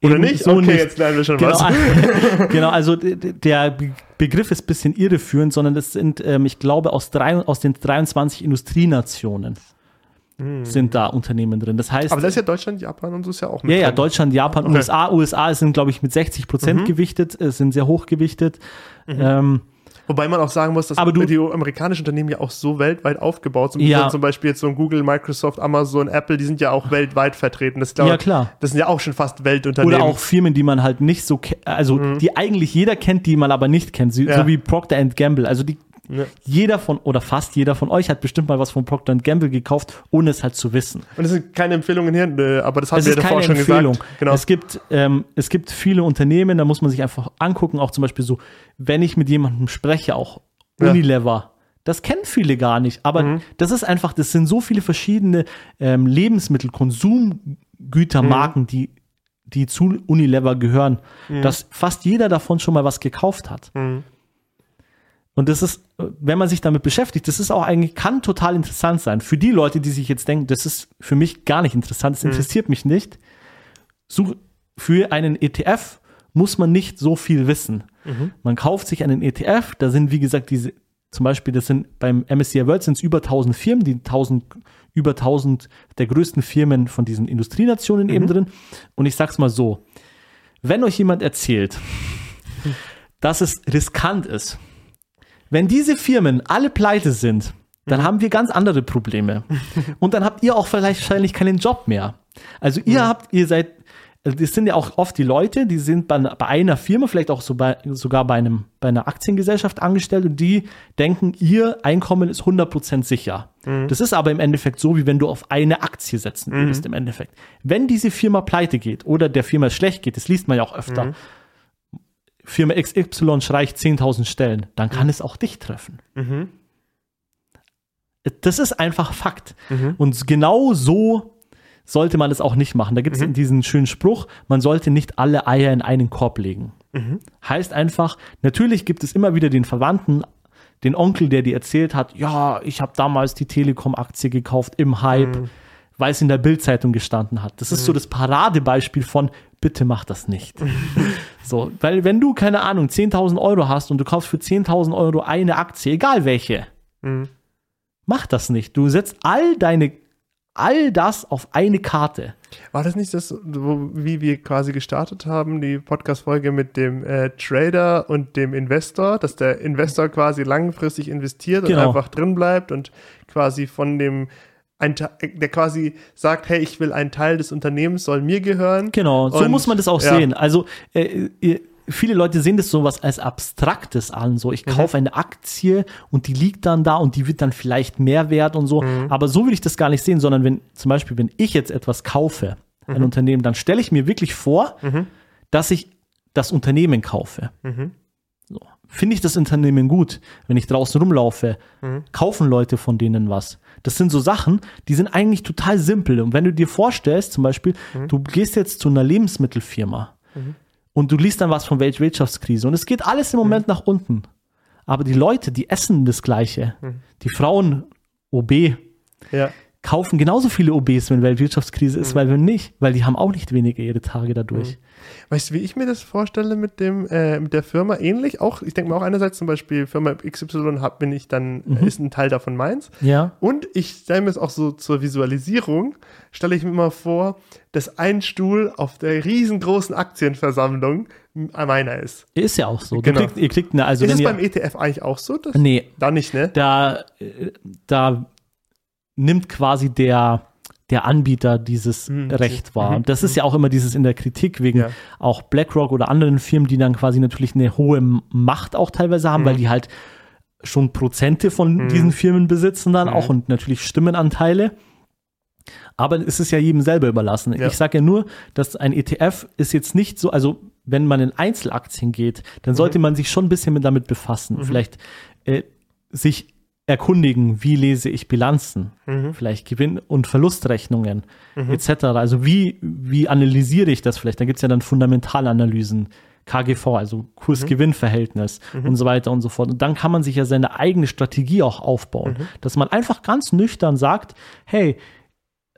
Oder Eben nicht? so okay, nicht. jetzt lernen wir schon Genau, was. genau also der Be- Begriff ist ein bisschen irreführend, sondern das sind, ähm, ich glaube, aus, drei, aus den 23 Industrienationen sind da Unternehmen drin. Das heißt, Hm. Aber da ist ja Deutschland, Japan und so ist ja auch mit ja, ja, drin. Deutschland, Japan, Okay. USA. USA sind, glaube ich, mit 60 Prozent Mhm. gewichtet, äh, sind sehr hoch gewichtet. Ähm, Wobei man auch sagen muss, dass Aber du- die amerikanischen Unternehmen ja auch so weltweit aufgebaut sind. Ja. Zum Beispiel jetzt so ein Google, Microsoft, Amazon, Apple, die sind ja auch weltweit vertreten. Das, glaub, Ja, klar. Das sind ja auch schon fast Weltunternehmen. Oder auch Firmen, die man halt nicht so, also die eigentlich jeder kennt, die man aber nicht kennt, so, Mhm. Ja. so wie Procter Gamble. Also die, Ja. jeder von oder fast jeder von euch hat bestimmt mal was von Procter Gamble gekauft, ohne es halt zu wissen. Und das sind keine Empfehlungen hier, nö, aber das haben Es wir davor schon Empfehlung. gesagt. Genau. Es gibt ähm, es gibt viele Unternehmen, da muss man sich einfach angucken, auch zum Beispiel so, wenn ich mit jemandem spreche, auch Ja. Mhm. Unilever. Das kennen viele gar nicht, aber das ist einfach, das sind so viele verschiedene ähm, Lebensmittel, Konsumgütermarken, die, die zu Unilever gehören, dass fast jeder davon schon mal was gekauft hat. Mhm. Und das ist, wenn man sich damit beschäftigt, das ist auch eigentlich, kann total interessant sein. Für die Leute, die sich jetzt denken, das ist für mich gar nicht interessant, das interessiert mich nicht. Such, für einen ETF muss man nicht so viel wissen. Man kauft sich einen ETF, da sind, wie gesagt, diese, zum Beispiel, das sind beim MSCI World sind es über 1000 Firmen, die 1000, über 1000 der größten Firmen von diesen Industrienationen eben drin. Und ich sag's mal so, wenn euch jemand erzählt, dass es riskant ist, wenn diese Firmen alle pleite sind, dann haben wir ganz andere Probleme. Und dann habt ihr auch vielleicht wahrscheinlich keinen Job mehr. Also ihr habt, ihr seid, also das sind ja auch oft die Leute, die sind bei, bei einer Firma, vielleicht auch so bei, sogar bei, einem, bei einer Aktiengesellschaft angestellt und die denken, ihr Einkommen ist 100% sicher. Das ist aber im Endeffekt so, wie wenn du auf eine Aktie setzen würdest im Endeffekt. Wenn diese Firma pleite geht oder der Firma schlecht geht, das liest man ja auch öfter, Firma XY streicht 10.000 Stellen, dann kann es auch dich treffen. Das ist einfach Fakt. Und genau so sollte man es auch nicht machen. Da gibt es diesen schönen Spruch, man sollte nicht alle Eier in einen Korb legen. Heißt einfach, natürlich gibt es immer wieder den Verwandten, den Onkel, der dir erzählt hat, ja, ich habe damals die Telekom-Aktie gekauft im Hype, weil es in der Bildzeitung gestanden hat. Das ist so das Paradebeispiel von, bitte mach das nicht. so, weil wenn du, keine Ahnung, 10.000 Euro hast und du kaufst für 10.000 Euro eine Aktie, egal welche, mach das nicht. Du setzt all deine, all das auf eine Karte. War das nicht das, wie wir quasi gestartet haben, die Podcast-Folge mit dem äh, Trader und dem Investor, dass der Investor quasi langfristig investiert Genau. und einfach drin bleibt und quasi von dem, ein, der quasi sagt, hey, ich will ein Teil des Unternehmens, soll mir gehören. Genau, so Und- muss man das auch ja. sehen. Also äh, viele Leute sehen das sowas als Abstraktes an. So, Mhm. ich kaufe eine Aktie und die liegt dann da und die wird dann vielleicht mehr wert und so. Mhm. Aber so will ich das gar nicht sehen, sondern wenn zum Beispiel, wenn ich jetzt etwas kaufe, Mhm. ein Unternehmen, dann stelle ich mir wirklich vor, dass ich das Unternehmen kaufe. Mhm. So. Finde ich das Unternehmen gut, wenn ich draußen rumlaufe? Mhm. Kaufen Leute von denen was? Das sind so Sachen, die sind eigentlich total simpel. Und wenn du dir vorstellst, zum Beispiel, Mhm. du gehst jetzt zu einer Lebensmittelfirma und du liest dann was von Weltwirtschaftskrise und es geht alles im Mhm. Moment nach unten. Aber die Leute, die essen das Gleiche. Mhm. Die Frauen, OB, Ja. Kaufen genauso viele OBs, wenn Weltwirtschaftskrise Mhm. ist, weil wenn nicht, weil die haben auch nicht weniger ihre Tage dadurch. Weißt du, wie ich mir das vorstelle mit dem, äh, mit der Firma? Ähnlich auch, ich denke mir auch einerseits zum Beispiel Firma XY hab, bin ich dann, Mhm. ist ein Teil davon meins. Ja. Und ich stelle mir es auch so zur Visualisierung, stelle ich mir immer vor, dass ein Stuhl auf der riesengroßen Aktienversammlung meiner ist. Ist ja auch so. Du Genau. ihr kriegt eine, also ist wenn es ihr, beim ETF eigentlich auch so? Dass, nee, Da nicht, ne? da, äh, da nimmt quasi der, der Anbieter dieses Hm, okay. Recht wahr. Mhm, Und das ist ja auch immer dieses in der Kritik wegen Ja. auch BlackRock oder anderen Firmen, die dann quasi natürlich eine hohe Macht auch teilweise haben, Mhm. weil die halt schon Prozente von diesen Firmen besitzen dann Mhm. auch und natürlich Stimmenanteile. Aber es ist ja jedem selber überlassen. Ja. Ich sage ja nur, dass ein ETF ist jetzt nicht so, also wenn man in Einzelaktien geht, dann sollte Mhm. man sich schon ein bisschen mit damit befassen. Vielleicht äh, sich erkundigen, wie lese ich Bilanzen, Mhm. vielleicht Gewinn- und Verlustrechnungen etc. Also wie, wie analysiere ich das vielleicht? Da gibt es ja dann Fundamentalanalysen, KGV, also Kurs-Gewinn-Verhältnis und so weiter und so fort. Und dann kann man sich ja seine eigene Strategie auch aufbauen, dass man einfach ganz nüchtern sagt, hey,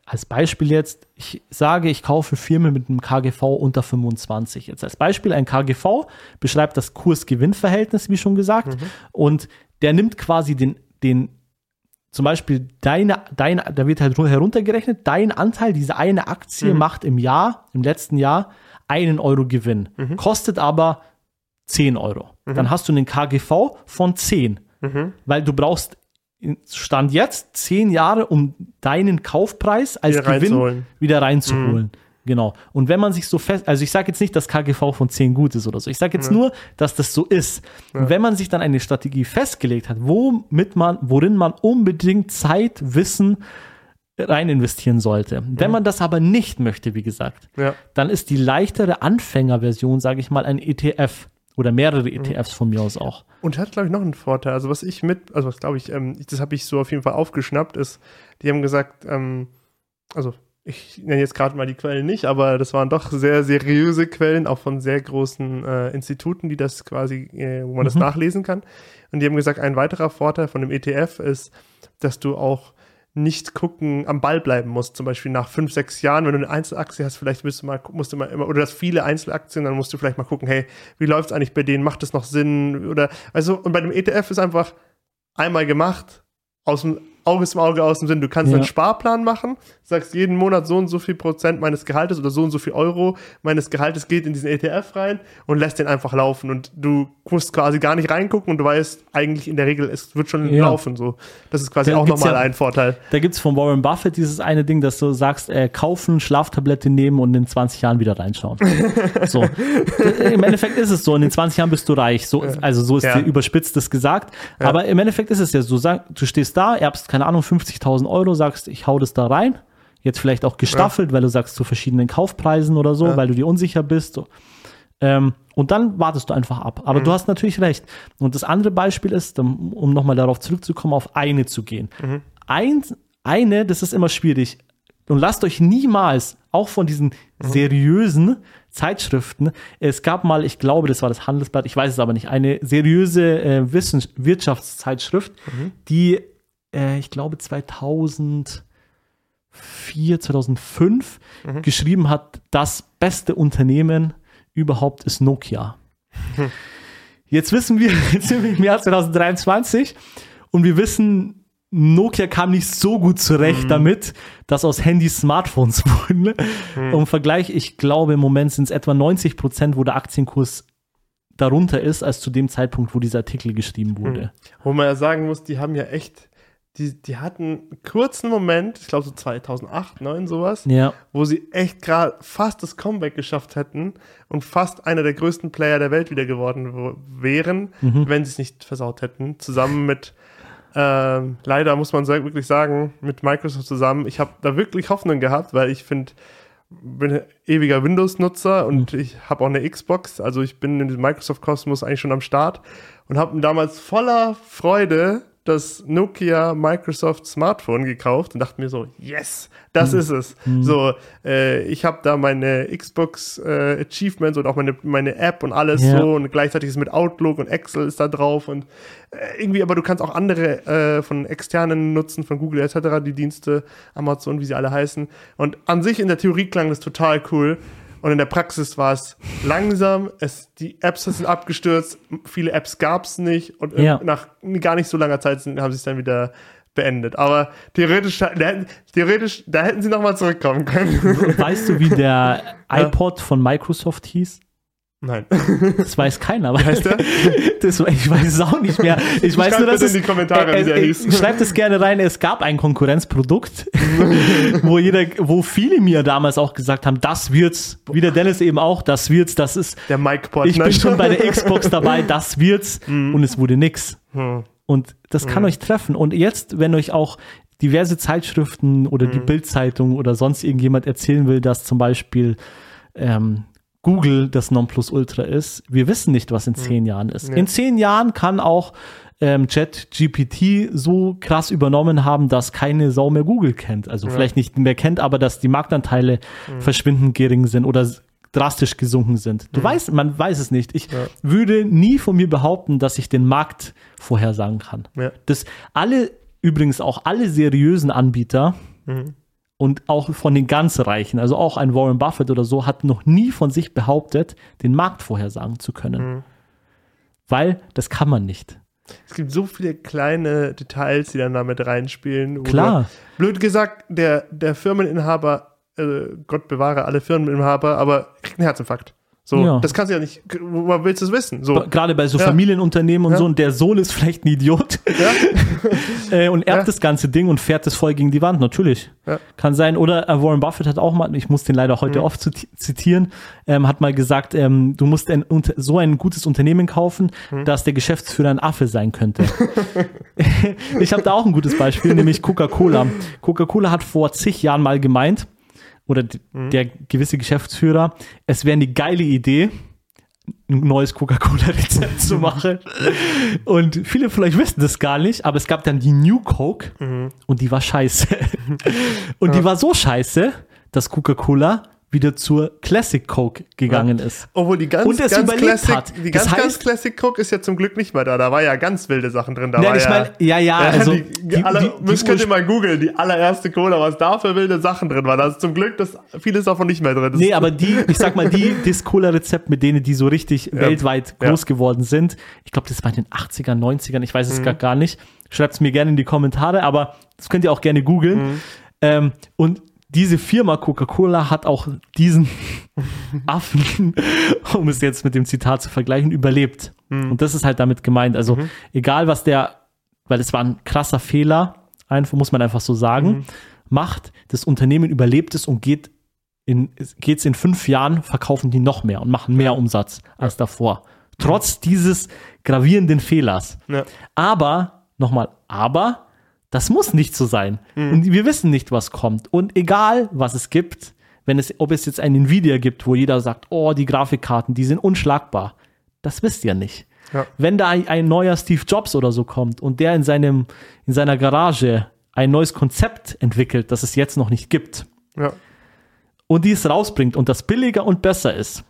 als Beispiel jetzt, ich sage, ich kaufe Firmen mit einem KGV unter 25. Jetzt als Beispiel, ein KGV beschreibt das Kurs-Gewinn-Verhältnis, wie schon gesagt, und der nimmt quasi den, den zum Beispiel deine, dein, da wird halt heruntergerechnet, dein Anteil, diese eine Aktie macht im Jahr, im letzten Jahr, einen Euro Gewinn, kostet aber 10 Euro. Dann hast du einen KGV von 10, weil du brauchst Stand jetzt 10 Jahre, um deinen Kaufpreis als Wieder Gewinn reinzuholen. wieder reinzuholen. Genau. Und wenn man sich so fest, also ich sage jetzt nicht, dass KGV von 10 gut ist oder so. Ich sage jetzt nur, dass das so ist. Und wenn man sich dann eine Strategie festgelegt hat, womit man, worin man unbedingt Zeit, Wissen rein investieren sollte. Wenn man das aber nicht möchte, wie gesagt, Ja. dann ist die leichtere Anfängerversion, sage ich mal, ein ETF oder mehrere ETFs von mir aus auch. Und hat, glaube ich, noch einen Vorteil. Also, was ich mit, also, was glaube ich, ähm, das habe ich so auf jeden Fall aufgeschnappt, ist, die haben gesagt, ähm, also, ich nenne jetzt gerade mal die Quellen nicht, aber das waren doch sehr seriöse Quellen, auch von sehr großen äh, Instituten, die das quasi, äh, wo man das Mhm. nachlesen kann. Und die haben gesagt, ein weiterer Vorteil von dem ETF ist, dass du auch nicht gucken, am Ball bleiben musst. Zum Beispiel nach fünf, sechs Jahren, wenn du eine Einzelaktie hast, vielleicht musst du mal, musst du mal immer, oder du hast viele Einzelaktien, dann musst du vielleicht mal gucken, hey, wie läuft es eigentlich bei denen? Macht das noch Sinn? Oder, also, und bei dem ETF ist einfach einmal gemacht, aus dem Auge zum Auge, aus dem Sinn. Du kannst Ja. einen Sparplan machen, sagst jeden Monat so und so viel Prozent meines Gehaltes oder so und so viel Euro meines Gehaltes geht in diesen ETF rein und lässt den einfach laufen. Und du musst quasi gar nicht reingucken und du weißt eigentlich in der Regel, es wird schon Ja. laufen. So. Das ist quasi Da auch nochmal ja- ein Vorteil. Da gibt es von Warren Buffett dieses eine Ding, dass du sagst, äh, kaufen, Schlaftablette nehmen und in 20 Jahren wieder reinschauen. so. Im Endeffekt ist es so, in den 20 Jahren bist du reich. So, Also so ist dir überspitztes gesagt. Ja. Aber im Endeffekt ist es ja so, du stehst da, erbst, keine Ahnung, 50.000 Euro, sagst, ich hau das da rein. Jetzt vielleicht auch gestaffelt, weil du sagst zu verschiedenen Kaufpreisen oder so, Ja. weil du dir unsicher bist. So. Ähm, und dann wartest du einfach ab. Mhm. Aber du hast natürlich recht. Und das andere Beispiel ist, um, nochmal darauf zurückzukommen, auf eine zu gehen. Mhm. Ein, eine, das ist immer schwierig. Und lasst euch niemals, auch von diesen Mhm. seriösen Zeitschriften, es gab mal, ich glaube, das war das Handelsblatt, ich weiß es aber nicht, eine seriöse äh, Wirtschaftszeitschrift, Mhm. die, äh, ich glaube, 2004, 2005 Mhm. geschrieben hat, das beste Unternehmen überhaupt ist Nokia. Jetzt wissen wir, jetzt sind wir im Jahr 2023 und wir wissen, Nokia kam nicht so gut zurecht damit, dass aus Handys Smartphones wurden. Im Vergleich, ich glaube, im Moment sind es etwa 90 Prozent, wo der Aktienkurs darunter ist, als zu dem Zeitpunkt, wo dieser Artikel geschrieben wurde. Wo man ja sagen muss, die haben ja echt, die, die hatten einen kurzen Moment, ich glaube so 2008, 2009 sowas, Ja, wo sie echt gerade fast das Comeback geschafft hätten und fast einer der größten Player der Welt wieder geworden wo- wären, Mhm. wenn sie es nicht versaut hätten. Zusammen mit, ähm, leider muss man wirklich sagen, mit Microsoft zusammen. Ich habe da wirklich Hoffnung gehabt, weil ich finde, bin ewiger Windows-Nutzer und Mhm. ich habe auch eine Xbox. Also ich bin in diesem Microsoft-Kosmos eigentlich schon am Start und habe damals voller Freude das Nokia Microsoft Smartphone gekauft und dachte mir so, yes, das ist es. So, äh, ich habe da meine Xbox äh, Achievements und auch meine, meine App und alles Ja. so und gleichzeitig ist mit Outlook und Excel ist da drauf und äh, irgendwie, aber du kannst auch andere äh, von externen nutzen, von Google etc., die Dienste, Amazon, wie sie alle heißen. Und an sich in der Theorie klang das total cool. Und in der Praxis war es langsam, es, die Apps sind abgestürzt, viele Apps gab es nicht und Ja. nach gar nicht so langer Zeit sind, haben sie es dann wieder beendet. Aber theoretisch, da theoretisch, da hätten sie nochmal zurückkommen können. weißt du, wie der iPod von Microsoft hieß? Nein. Das weiß keiner. Wie heißt der? Das, ich weiß es auch nicht mehr. Ich weiß Schreibt nur, dass es, in die Kommentare, wie der hieß. Schreibt es gerne rein. Es gab ein Konkurrenzprodukt, wo jeder, wo viele mir damals auch gesagt haben, das wird's. Wie der Dennis eben auch, das wird's. Das ist. Der Mike Pot. Ich bin schon bei der Xbox dabei. Das wird's. Und es wurde nix. Hm. Und das kann euch treffen. Und jetzt, wenn euch auch diverse Zeitschriften oder die Bildzeitung oder sonst irgendjemand erzählen will, dass zum Beispiel ähm, Google das Nonplusultra ist, wir wissen nicht, was in zehn Jahren ist. Ja. In zehn Jahren kann auch ähm, ChatGPT so krass übernommen haben, dass keine Sau mehr Google kennt. Also vielleicht nicht mehr kennt, aber dass die Marktanteile verschwindend gering sind oder drastisch gesunken sind. Du weißt, man weiß es nicht. Ich Ja. würde nie von mir behaupten, dass ich den Markt vorhersagen kann. Ja. Das alle, übrigens auch alle seriösen Anbieter Mhm. Und auch von den ganz Reichen, also auch ein Warren Buffett oder so, hat noch nie von sich behauptet, den Markt vorhersagen zu können. Mhm. Weil das kann man nicht. Es gibt so viele kleine Details, die dann damit reinspielen. Klar. du- Blöd gesagt, der, der Firmeninhaber, äh, Gott bewahre alle Firmeninhaber, aber kriegt einen Herzinfarkt. So, Ja. das kannst du ja nicht, woher willst du es wissen? So, Gerade bei so Ja. Familienunternehmen und Ja. so, und der Sohn ist vielleicht ein Idiot ja? äh, und erbt das ganze Ding und fährt es voll gegen die Wand, natürlich. Ja. Kann sein. Oder äh, Warren Buffett hat auch mal, ich muss den leider heute Mhm. oft ziti- zitieren, ähm, hat mal gesagt, ähm, du musst ein, so ein gutes Unternehmen kaufen, Mhm. dass der Geschäftsführer ein Affe sein könnte. ich habe da auch ein gutes Beispiel, nämlich Coca-Cola. Coca-Cola hat vor zig Jahren mal gemeint, oder Mhm. der gewisse Geschäftsführer, es wäre eine geile Idee, ein neues Coca-Cola-Rezept zu machen. Und viele euch wissen das gar nicht, aber es gab dann die New Coke und die war scheiße. Und die war so scheiße, dass Coca-Cola wieder zur Classic Coke gegangen ist. Obwohl die ganz, Und es ganz überlebt Classic, hat. die Das ganz, ganz heißt- Classic Coke ist ja zum Glück nicht mehr da. Da war ja ganz wilde Sachen drin. Da Nein, war ich ja, meine, ja, ja, also die, die, aller, das könnt ihr mal googeln, die allererste Cola, was da für wilde Sachen drin war. Da ist zum Glück das, vieles davon nicht mehr drin. Das Nee, aber die, ich sag mal, die Discola-Rezept, mit denen die so richtig weltweit Ja. groß geworden sind, ich glaube, das war in den 80ern, 90ern, ich weiß es Mhm. gar, gar nicht. Schreibt es mir gerne in die Kommentare, aber das könnt ihr auch gerne googeln. Mhm. Ähm, und diese Firma Coca-Cola hat auch diesen Affen, um es jetzt mit dem Zitat zu vergleichen, überlebt. Mhm. Und das ist halt damit gemeint. Also, egal was der, weil es war ein krasser Fehler, einfach, muss man einfach so sagen, Mhm. macht, das Unternehmen überlebt es und geht in, geht's in fünf Jahren, verkaufen die noch mehr und machen mehr Umsatz als davor. Trotz dieses gravierenden Fehlers. Ja. Aber, nochmal, aber, das muss nicht so sein. Mhm. Und wir wissen nicht, was kommt. Und egal, was es gibt, wenn es, ob es jetzt ein Nvidia gibt, wo jeder sagt, oh, die Grafikkarten, die sind unschlagbar. Das wisst ihr nicht. Ja. Wenn da ein, ein neuer Steve Jobs oder so kommt und der in seinem, in seiner Garage ein neues Konzept entwickelt, das es jetzt noch nicht gibt, ja. und die es rausbringt und das billiger und besser ist,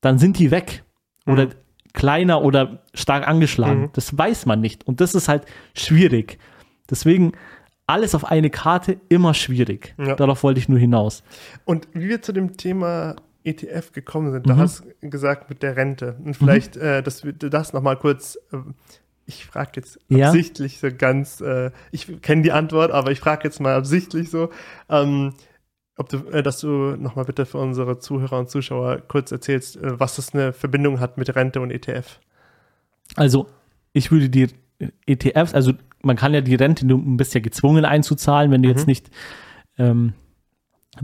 dann sind die weg. Oder kleiner oder stark angeschlagen. Das weiß man nicht. Und das ist halt schwierig. Deswegen alles auf eine Karte immer schwierig. Ja. Darauf wollte ich nur hinaus. Und wie wir zu dem Thema ETF gekommen sind, Mhm. da hast du gesagt mit der Rente. Und vielleicht, äh, dass wir das nochmal kurz, äh, ich frage jetzt Ja. absichtlich so ganz, äh, ich kenne die Antwort, aber ich frage jetzt mal absichtlich so, ähm, ob du, äh, dass du nochmal bitte für unsere Zuhörer und Zuschauer kurz erzählst, äh, was das eine Verbindung hat mit Rente und ETF. Also, ich würde die ETFs, also man kann ja die Rente, du bist ja gezwungen einzuzahlen, wenn du jetzt nicht ähm,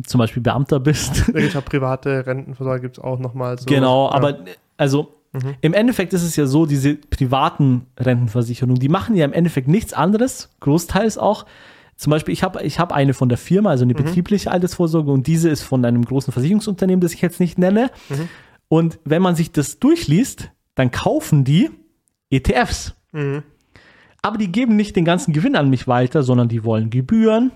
zum Beispiel Beamter bist. Da gibt es private Rentenversorger, gibt es auch nochmal so. Genau, ja. aber also im Endeffekt ist es ja so, diese privaten Rentenversicherungen, die machen ja im Endeffekt nichts anderes, großteils auch. Zum Beispiel, ich habe ich hab eine von der Firma, also eine betriebliche Altersvorsorge, und diese ist von einem großen Versicherungsunternehmen, das ich jetzt nicht nenne. Und wenn man sich das durchliest, dann kaufen die ETFs. Mhm. Aber die geben nicht den ganzen Gewinn an mich weiter, sondern die wollen Gebühren.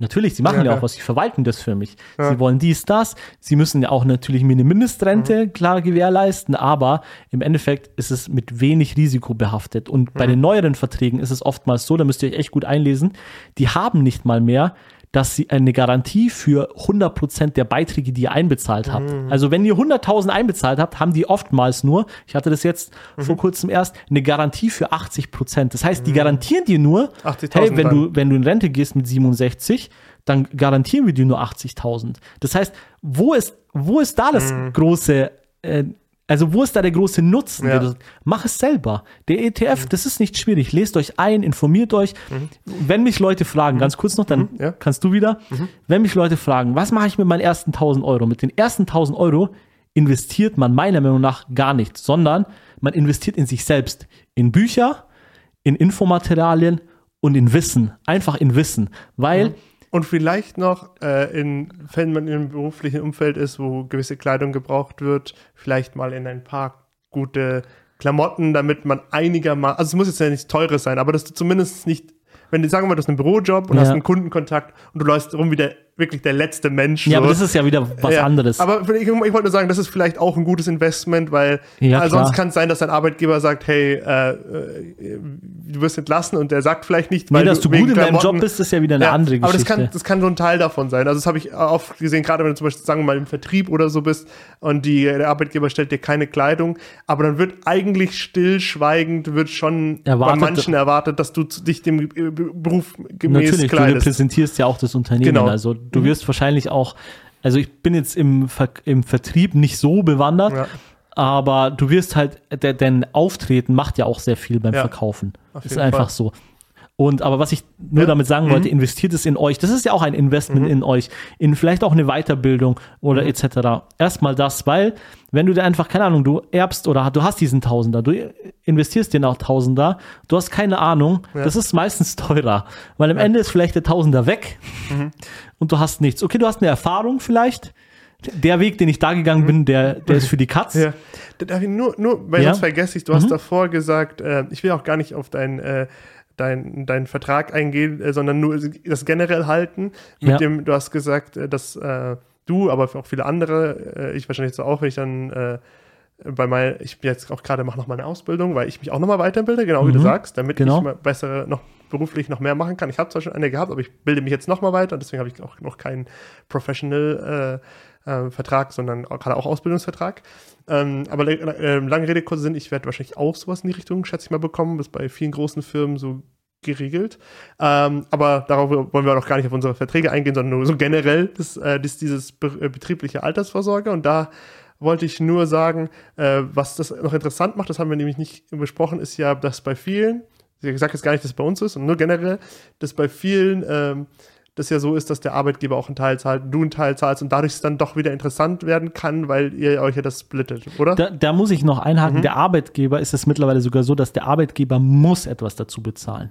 Natürlich, sie machen Ja, ja, ja. auch was, sie verwalten das für mich. Ja. Sie wollen dies, das. Sie müssen ja auch natürlich mir eine Mindestrente Mhm. klar gewährleisten, aber im Endeffekt ist es mit wenig Risiko behaftet. Und Mhm. bei den neueren Verträgen ist es oftmals so, da müsst ihr euch echt gut einlesen, die haben nicht mal mehr dass sie eine Garantie für 100% der Beiträge, die ihr einbezahlt habt. Mhm. Also wenn ihr 100.000 einbezahlt habt, haben die oftmals nur, ich hatte das jetzt Mhm. vor kurzem erst, eine Garantie für 80%. Das heißt, die garantieren dir nur, 80.000 hey, wenn dann. du, wenn du in Rente gehst mit 67, dann garantieren wir dir nur 80.000. Das heißt, wo ist, wo ist da das große, äh, also wo ist da der große Nutzen? Mhm. Ja. Mhm. Mach es selber. Der ETF, das ist nicht schwierig. Lest euch ein, informiert euch. Wenn mich Leute fragen, ganz kurz noch, dann Mhm. Ja. kannst du wieder. Wenn mich Leute fragen, was mache ich mit meinen ersten 1000 Euro? Mit den ersten 1000 Euro investiert man meiner Meinung nach gar nicht, sondern man investiert in sich selbst. In Bücher, in Infomaterialien und in Wissen. Einfach in Wissen. Weil, Und vielleicht noch, äh, in, wenn man in einem beruflichen Umfeld ist, wo gewisse Kleidung gebraucht wird, vielleicht mal in ein paar gute Klamotten, damit man einigermaßen, also es muss jetzt ja nichts Teures sein, aber dass du zumindest nicht, wenn du, sagen wir mal, du hast einen Bürojob und Ja. hast einen Kundenkontakt und du läufst rum wie der, wirklich der letzte Mensch. ja, so. aber das ist ja wieder was Ja, anderes. Aber ich, ich wollte nur sagen, das ist vielleicht auch ein gutes Investment, weil Ja, äh, sonst kann es sein, dass dein Arbeitgeber sagt, hey, äh, äh, du wirst entlassen und der sagt vielleicht nicht, nee, dass du wegen gut in deinem Job bist, ist ja wieder eine ja, andere aber das Geschichte. kann, das kann so ein Teil davon sein. Also das habe ich oft gesehen, gerade wenn du zum Beispiel, sagen wir mal, im Vertrieb oder so bist und die, der Arbeitgeber stellt dir keine Kleidung, aber dann wird eigentlich stillschweigend, wird schon Erwartet- bei manchen erwartet, dass du dich dem Beruf gemäß Natürlich, du kleidest. repräsentierst ja auch das Unternehmen. Genau. Also du wirst wahrscheinlich auch, also ich bin jetzt im, Ver im Vertrieb nicht so bewandert, Ja. aber du wirst halt, de dein Auftreten macht ja auch sehr viel beim Ja, Verkaufen. auf ist einfach Fall. so. Und aber was ich nur Ja. damit sagen wollte, Mhm. investiert es in euch. Das ist ja auch ein Investment in euch, in vielleicht auch eine Weiterbildung oder Mhm. etc. Erstmal das, weil wenn du dir einfach, keine Ahnung, du erbst oder du hast diesen Tausender, du investierst den auch Tausender, du hast keine Ahnung, das ist meistens teurer, weil am Ende ist vielleicht der Tausender weg Mhm. und du hast nichts. Okay, du hast eine Erfahrung vielleicht. Der Weg, den ich da gegangen bin, der, der ist für die Katz. Mhm. Ja. Da Darf ich nur, nur weil Ja. sonst vergesse ich, du hast davor gesagt, äh, ich will auch gar nicht auf dein äh, deinen dein Vertrag eingehen, äh, sondern nur das generell halten. Mit Ja. dem, du hast gesagt, äh, dass äh, du, aber auch viele andere, äh, ich wahrscheinlich so auch, wenn ich dann äh, bei mein, ich bin jetzt auch gerade mache noch mal eine Ausbildung, weil ich mich auch noch mal weiterbilde, genau wie du Mhm. sagst, damit Genau. ich mal bessere noch beruflich noch mehr machen kann. Ich habe zwar schon eine gehabt, aber ich bilde mich jetzt noch mal weiter und deswegen habe ich auch noch keinen Professional äh, äh, Vertrag, sondern gerade auch Ausbildungsvertrag. Ähm, aber äh, lange Rede, kurzer Sinn, ich werde wahrscheinlich auch sowas in die Richtung, schätze ich mal, bekommen. Das ist bei vielen großen Firmen so geregelt. Ähm, aber darauf wollen wir auch gar nicht auf unsere Verträge eingehen, sondern nur so generell das, äh, das, dieses be äh, betriebliche Altersvorsorge. Und da wollte ich nur sagen, äh, was das noch interessant macht, das haben wir nämlich nicht besprochen, ist ja, dass bei vielen, ich sage jetzt gar nicht, dass es bei uns ist, sondern nur generell, dass bei vielen ähm, das ja so ist, dass der Arbeitgeber auch einen Teil zahlt, du einen Teil zahlst und dadurch es dann doch wieder interessant werden kann, weil ihr euch ja das splittet, oder? Da, da muss ich noch einhaken, der Arbeitgeber ist es mittlerweile sogar so, dass der Arbeitgeber muss etwas dazu bezahlen.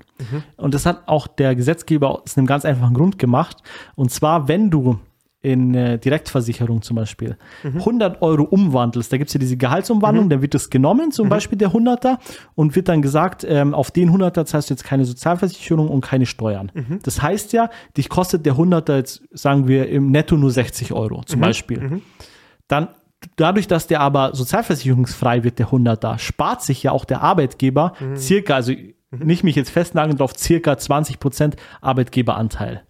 Und das hat auch der Gesetzgeber aus einem ganz einfachen Grund gemacht. Und zwar, wenn du in äh, Direktversicherung zum Beispiel. 100 Euro umwandelst, da gibt es ja diese Gehaltsumwandlung, dann wird das genommen, zum Beispiel der 100er, und wird dann gesagt, ähm, auf den 100er zahlst du jetzt keine Sozialversicherung und keine Steuern. Das heißt ja, dich kostet der 100er jetzt, sagen wir, im Netto nur 60 Euro zum Beispiel. Dann dadurch, dass der aber sozialversicherungsfrei wird, der 100er, spart sich ja auch der Arbeitgeber circa, also nicht mich jetzt festnageln drauf, circa 20 Prozent Arbeitgeberanteil.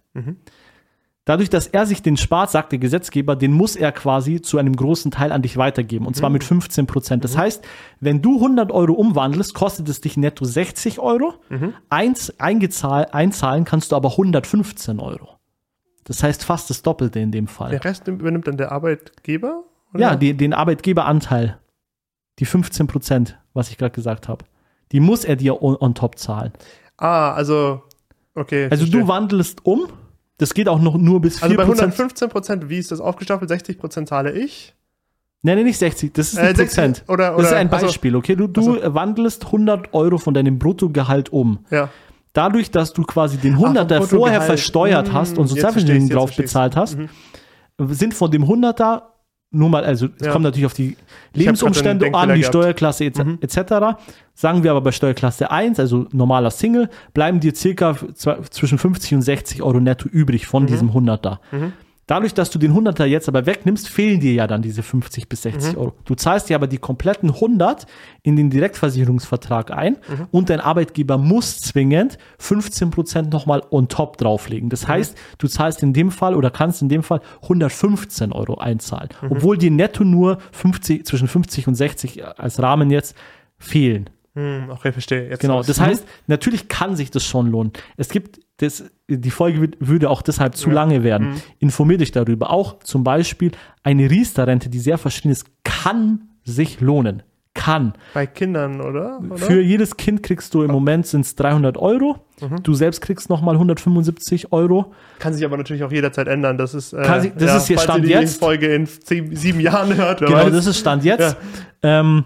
Dadurch, dass er sich den spart, sagt der Gesetzgeber, den muss er quasi zu einem großen Teil an dich weitergeben. Und zwar mit 15 Prozent. Das heißt, wenn du 100 Euro umwandelst, kostet es dich netto 60 Euro. Eins, eingezahl, einzahlen kannst du aber 115 Euro. Das heißt fast das Doppelte in dem Fall. Der Rest übernimmt dann der Arbeitgeber? oder? Ja, die, den Arbeitgeberanteil, die 15 Prozent, was ich gerade gesagt habe, die muss er dir on, on top zahlen. Ah, also, okay. Also verstehe. du wandelst um, das geht auch noch nur bis 4 Also bei Prozent. 115 Prozent, wie ist das aufgestaffelt? 60 Prozent zahle ich. Nee, nee, nicht 60, das ist Äh, ein 60 Prozent. oder- das ist oder- ein ach so. Beispiel, okay? Du, du wandelst 100 Euro von deinem Bruttogehalt um. Ja. Dadurch, dass du quasi den 100er vom vorher versteuert Hm, hast und jetzt Sozialversicherung drauf bezahlt hast, sind von dem 100er nur mal, also es Ja. kommt natürlich auf die Lebensumstände an, die gehabt. Mhm. Steuerklasse etc. etc. Sagen wir aber bei Steuerklasse 1, also normaler Single, bleiben dir circa zwischen 50 und 60 Euro netto übrig Mhm. von diesem 100er. Dadurch, dass du den 100er jetzt aber wegnimmst, fehlen dir ja dann diese 50 bis 60 Mhm. Euro. Du zahlst dir aber die kompletten 100 in den Direktversicherungsvertrag ein Mhm. und dein Arbeitgeber muss zwingend 15% nochmal on top drauflegen. Mhm. Das heißt, du zahlst in dem Fall oder kannst in dem Fall 115 Euro einzahlen, Mhm. obwohl dir netto nur 50, zwischen 50 und 60 als Rahmen jetzt fehlen. Hm, okay, verstehe. Jetzt Genau, das heißt, natürlich kann sich das schon lohnen. Es gibt, das, die Folge würde auch deshalb zu Ja. lange werden. Informier dich darüber. Auch zum Beispiel eine Riester-Rente, die sehr verschieden ist, kann sich lohnen. Kann. Bei Kindern, oder? oder? Für jedes Kind kriegst du im Moment sind es 300 Euro. Du selbst kriegst nochmal 175 Euro. Kann sich aber natürlich auch jederzeit ändern. Das ist, äh, sich- das ist hier Stand jetzt. Folge in zehn, sieben Jahren hört. Genau, weiß. das ist Stand jetzt. Ähm,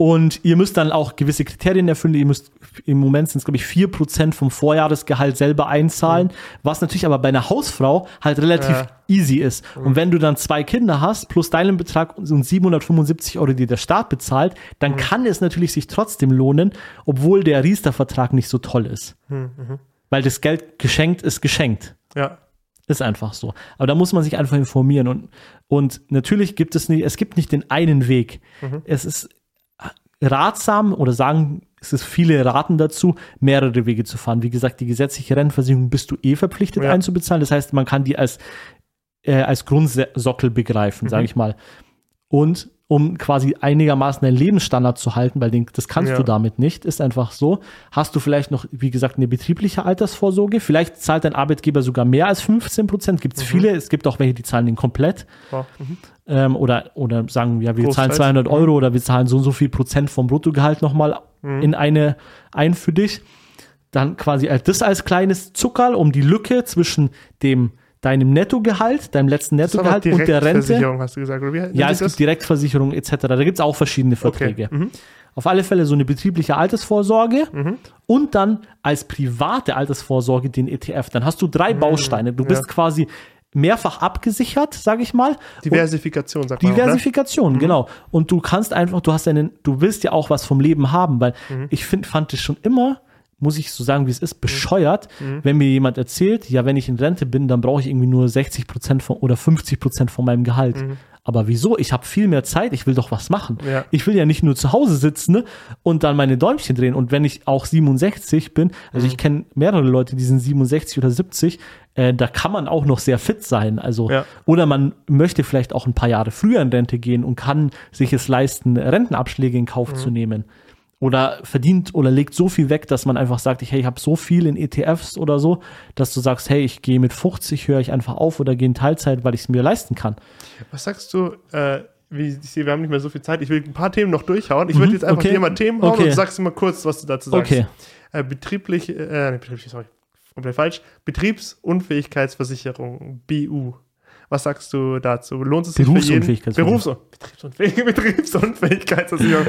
und ihr müsst dann auch gewisse Kriterien erfüllen. Ihr müsst im Moment sind es, glaube ich, 4% vom Vorjahresgehalt selber einzahlen, was natürlich aber bei einer Hausfrau halt relativ Ja. easy ist. Und wenn du dann zwei Kinder hast, plus deinen Betrag sind 775 Euro, die der Staat bezahlt, dann kann es natürlich sich trotzdem lohnen, obwohl der Riester-Vertrag nicht so toll ist. Weil das Geld geschenkt ist geschenkt. ja. Ist einfach so. Aber da muss man sich einfach informieren. Und, und natürlich gibt es nicht, es gibt nicht den einen Weg. Es ist ratsam oder sagen, es ist viele raten dazu, mehrere Wege zu fahren. Wie gesagt, die gesetzliche Rentenversicherung bist du eh verpflichtet Ja. einzubezahlen. Das heißt, man kann die als, äh, als Grundsockel begreifen, sage ich mal. Und um quasi einigermaßen deinen Lebensstandard zu halten, weil den, das kannst Ja. du damit nicht, ist einfach so. Hast du vielleicht noch, wie gesagt, eine betriebliche Altersvorsorge? Vielleicht zahlt dein Arbeitgeber sogar mehr als 15 Prozent. Gibt es viele. Es gibt auch welche, die zahlen den komplett. Ja. Mhm. Ähm, oder, oder sagen, ja, wir zahlen Großteils. 200 Euro oder wir zahlen so und so viel Prozent vom Bruttogehalt nochmal Mhm. in eine ein für dich. Dann quasi als- das als kleines Zuckerl, um die Lücke zwischen dem deinem Nettogehalt, deinem letzten Nettogehalt und der Rente. Direktversicherung, hast du gesagt, oder wie Ja, es das? gibt Direktversicherung etc. Da gibt es auch verschiedene Verträge. Mhm. Auf alle Fälle so eine betriebliche Altersvorsorge und dann als private Altersvorsorge den ETF. Dann hast du drei Bausteine. Du bist Mhm. ja. quasi mehrfach abgesichert, sage ich mal. Diversifikation, sagt man auch, ne? Diversifikation, genau. Und du kannst einfach, du hast einen, du willst ja auch was vom Leben haben, weil Mhm. ich find, fand es schon immer muss ich so sagen, wie es ist, bescheuert, wenn mir jemand erzählt, ja, wenn ich in Rente bin, dann brauche ich irgendwie nur 60 Prozent von, oder 50 Prozent von meinem Gehalt. Aber wieso? Ich habe viel mehr Zeit, ich will doch was machen. Ja. Ich will ja nicht nur zu Hause sitzen ne, und dann meine Däumchen drehen. Und wenn ich auch 67 bin, also Mhm. ich kenne mehrere Leute, die sind 67 oder 70, äh, da kann man auch noch sehr fit sein. Also, Ja. oder man möchte vielleicht auch ein paar Jahre früher in Rente gehen und kann sich es leisten, Rentenabschläge in Kauf Mhm. zu nehmen. Oder verdient oder legt so viel weg, dass man einfach sagt, hey, ich habe so viel in ETFs oder so, dass du sagst, hey, ich gehe mit 50, höre ich einfach auf oder gehe in Teilzeit, weil ich es mir leisten kann. Was sagst du, äh, wie ich sehe, wir haben nicht mehr so viel Zeit. Ich will ein paar Themen noch durchhauen. Ich würde jetzt einfach Mhm, okay. dir mal Themen hauen Okay. und du sagst immer kurz, was du dazu sagst. Okay. Äh, betrieblich, äh, nee, betrieblich, sorry, komplett falsch. Betriebsunfähigkeitsversicherung, BU. Was sagst du dazu? Lohnt es sich für jeden? Berufsunfähigkeitsversicherung. Berufs Betriebsunfähig Betriebsunfähigkeitsversicherung.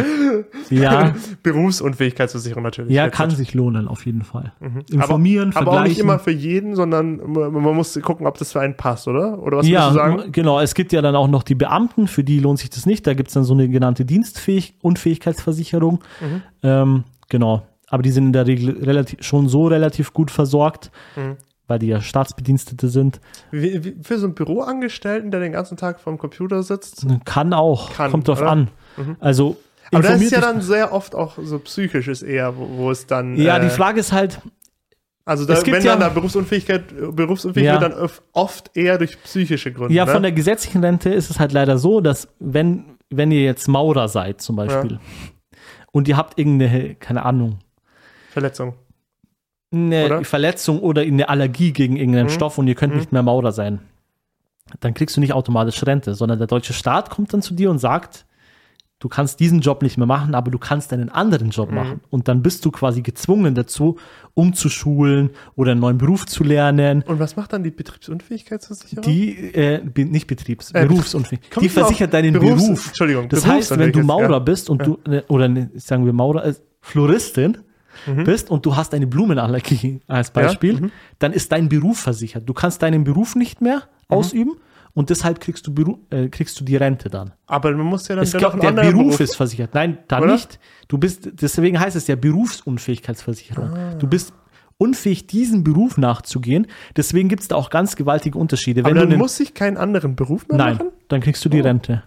Ja, Berufsunfähigkeitsversicherung natürlich. ja, kann sich lohnen, auf jeden Fall. Informieren, aber, aber auch nicht vergleichen. immer für jeden, sondern man man muss gucken, ob das für einen passt, oder? Oder was ja, würdest du sagen? genau. Es gibt ja dann auch noch die Beamten, für die lohnt sich das nicht. Da gibt es dann so eine genannte Dienstunfähigkeitsversicherung. Mhm. Ähm, genau. Aber die sind in der Regel relativ, schon so relativ gut versorgt, Mhm. Weil die ja Staatsbedienstete sind. Wie, wie, für so einen Büroangestellten, der den ganzen Tag vorm Computer sitzt. Kann auch, Kann, kommt drauf oder? an. Also, Aber das ist ja dann sehr oft auch so psychisches eher, wo, wo es dann. Ja, äh, die Frage ist halt, Also da, wenn ja- dann da Berufsunfähigkeit, berufsunfähig Ja. wird, dann oft eher durch psychische Gründe. ja, ne? von der gesetzlichen Rente ist es halt leider so, dass wenn, wenn ihr jetzt Maurer seid zum Beispiel und ihr habt irgendeine, keine Ahnung, Verletzung. Eine Oder? Verletzung oder eine Allergie gegen irgendeinen Mhm. Stoff und ihr könnt Mhm. nicht mehr Maurer sein, dann kriegst du nicht automatisch Rente, sondern der deutsche Staat kommt dann zu dir und sagt, du kannst diesen Job nicht mehr machen, aber du kannst einen anderen Job Mhm. machen. Und dann bist du quasi gezwungen dazu, umzuschulen oder einen neuen Beruf zu lernen. Und was macht dann die Betriebsunfähigkeitsversicherung? Die, äh, nicht Betriebs, Äh, Berufsunfähig. Kommst Die versichert deinen Berufs- Beruf. Entschuldigung, Das heißt, wenn du Maurer ja. bist und du, äh, oder ne, sagen wir Maurer, äh, Floristin Mhm. bist und du hast eine Blumenallergie als Beispiel, mhm. dann ist dein Beruf versichert. Du kannst deinen Beruf nicht mehr Mhm. ausüben und deshalb kriegst du, Beru äh, kriegst du die Rente dann. Aber man muss ja dann Es dennoch glaub, der anderen Beruf, ist versichert. Nein, da Oder? nicht. Du bist, deswegen heißt es ja Berufsunfähigkeitsversicherung. Du bist unfähig, diesem Beruf nachzugehen. Deswegen gibt es da auch ganz gewaltige Unterschiede. Aber Wenn du dann muss ich keinen anderen Beruf mehr Nein, machen? Oh. dann kriegst du die Rente.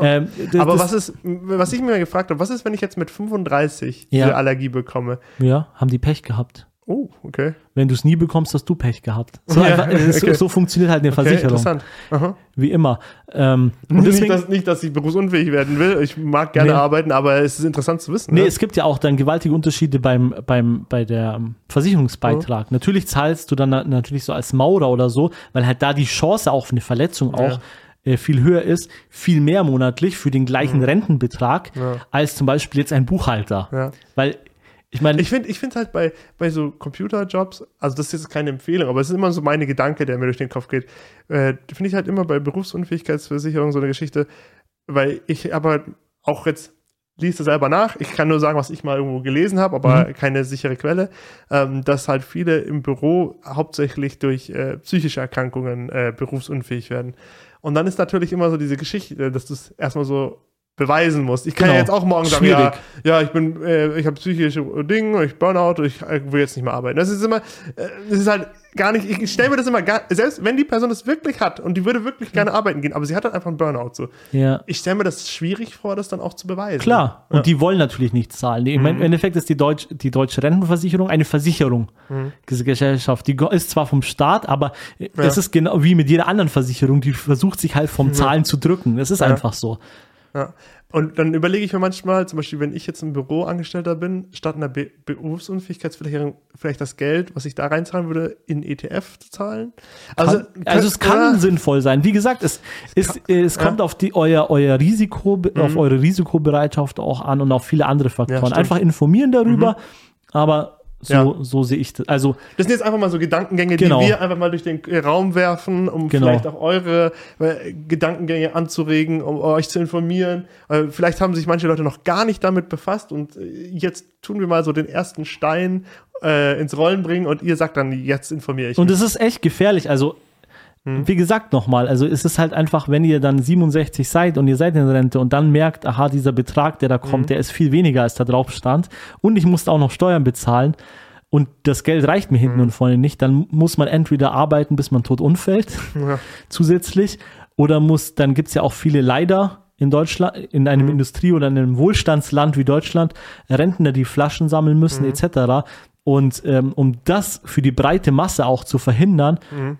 Ähm, das- Aber was ist, was ich mir gefragt habe, was ist, wenn ich jetzt mit 35 Ja. diese Allergie bekomme? Ja, haben die Pech gehabt. Oh, okay. Wenn du es nie bekommst, hast du Pech gehabt. So, Ja, einfach, äh, so, okay. so funktioniert halt eine Okay, Versicherung. interessant. Aha. Wie immer. Ähm, und nicht, deswegen, dass, nicht, dass ich berufsunfähig werden will. Ich mag gerne Nee. arbeiten, aber es ist interessant zu wissen. nee, ne? es gibt ja auch dann gewaltige Unterschiede beim, beim, bei der ähm, Versicherungsbeitrag. Natürlich zahlst du dann na- natürlich so als Maurer oder so, weil halt da die Chance auf eine Verletzung auch äh, viel höher ist, viel mehr monatlich für den gleichen Rentenbetrag Mhm. Ja. als zum Beispiel jetzt ein Buchhalter. Ja. Weil, ich meine, Ich finde ich find halt bei, bei so Computerjobs, also das ist jetzt keine Empfehlung, aber es ist immer so meine Gedanke, der mir durch den Kopf geht. Äh, finde ich halt immer bei Berufsunfähigkeitsversicherung so eine Geschichte, weil ich aber auch jetzt liest es selber nach. Ich kann nur sagen, was ich mal irgendwo gelesen habe, aber Mhm. keine sichere Quelle, ähm, dass halt viele im Büro hauptsächlich durch äh, psychische Erkrankungen äh, berufsunfähig werden. Und dann ist natürlich immer so diese Geschichte, dass du es erstmal so beweisen musst. Ich kann ja Genau. jetzt auch morgen sagen, Schwierig. ja, ja, ich bin, äh, ich habe psychische Dinge, ich Burnout, ich äh, will jetzt nicht mehr arbeiten. Das ist immer, äh, das ist halt gar nicht, ich stelle mir das immer gar, selbst wenn die Person das wirklich hat und die würde wirklich gerne arbeiten gehen, aber sie hat halt einfach einen Burnout so. ja. Ich stelle mir das schwierig vor, das dann auch zu beweisen. Klar, und Ja. Mhm. die wollen natürlich nicht zahlen. Im Endeffekt ist die, Deutsch, die deutsche Rentenversicherung eine Versicherung. Mhm. Diese Gesellschaft, die ist zwar vom Staat, aber es ist genau wie mit jeder anderen Versicherung, die versucht sich halt vom Zahlen zu drücken. Das ist einfach so. Ja. Und dann überlege ich mir manchmal, zum Beispiel, wenn ich jetzt ein Büroangestellter bin, statt einer Be Berufsunfähigkeitsversicherung vielleicht das Geld, was ich da reinzahlen würde, in ETF zu zahlen. Also, also es kann ja, sinnvoll sein. Wie gesagt, es, ist, es kommt auf die, euer, euer Risiko, auf eure Risikobereitschaft auch an und auf viele andere Faktoren. Einfach informieren darüber, aber so, Ja. so sehe ich das. Also Das sind jetzt einfach mal so Gedankengänge, Genau. die wir einfach mal durch den Raum werfen, um Genau. vielleicht auch eure äh, Gedankengänge anzuregen, um euch zu informieren. Äh, vielleicht haben sich manche Leute noch gar nicht damit befasst und äh, jetzt tun wir mal so den ersten Stein äh, ins Rollen bringen und ihr sagt dann, jetzt informiere ich Und es ist echt gefährlich. Also. Wie gesagt nochmal, also es ist halt einfach, wenn ihr dann 67 seid und ihr seid in Rente und dann merkt, aha, dieser Betrag, der da kommt, Hm. der ist viel weniger, als da drauf stand und ich musste auch noch Steuern bezahlen und das Geld reicht mir Mhm. hinten und vorne nicht, dann muss man entweder arbeiten, bis man tot umfällt, Ja. zusätzlich, oder muss, dann gibt es ja auch viele leider in Deutschland, in einem Mhm. Industrie- oder in einem Wohlstandsland wie Deutschland, Rentner, die Flaschen sammeln müssen, Mhm. etc. Und ähm, um das für die breite Masse auch zu verhindern, Mhm.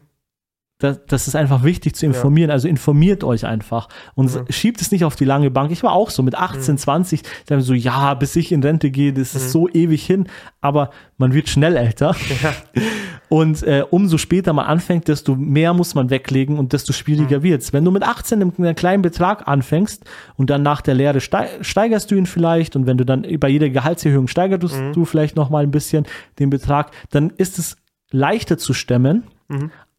Das, das ist einfach wichtig zu informieren. Also informiert euch einfach und Mhm. schiebt es nicht auf die lange Bank. Ich war auch so mit 18, 20, dann so, ja, bis ich in Rente gehe, das Mhm. ist so ewig hin, aber man wird schnell älter. Und äh, umso später man anfängt, desto mehr muss man weglegen und desto Mhm. schwieriger wird's. Wenn du mit 18 mit einem kleinen Betrag anfängst und dann nach der Lehre stei steigerst du ihn vielleicht und wenn du dann bei jeder Gehaltserhöhung steigerst Mhm. du vielleicht noch mal ein bisschen den Betrag, dann ist es leichter zu stemmen,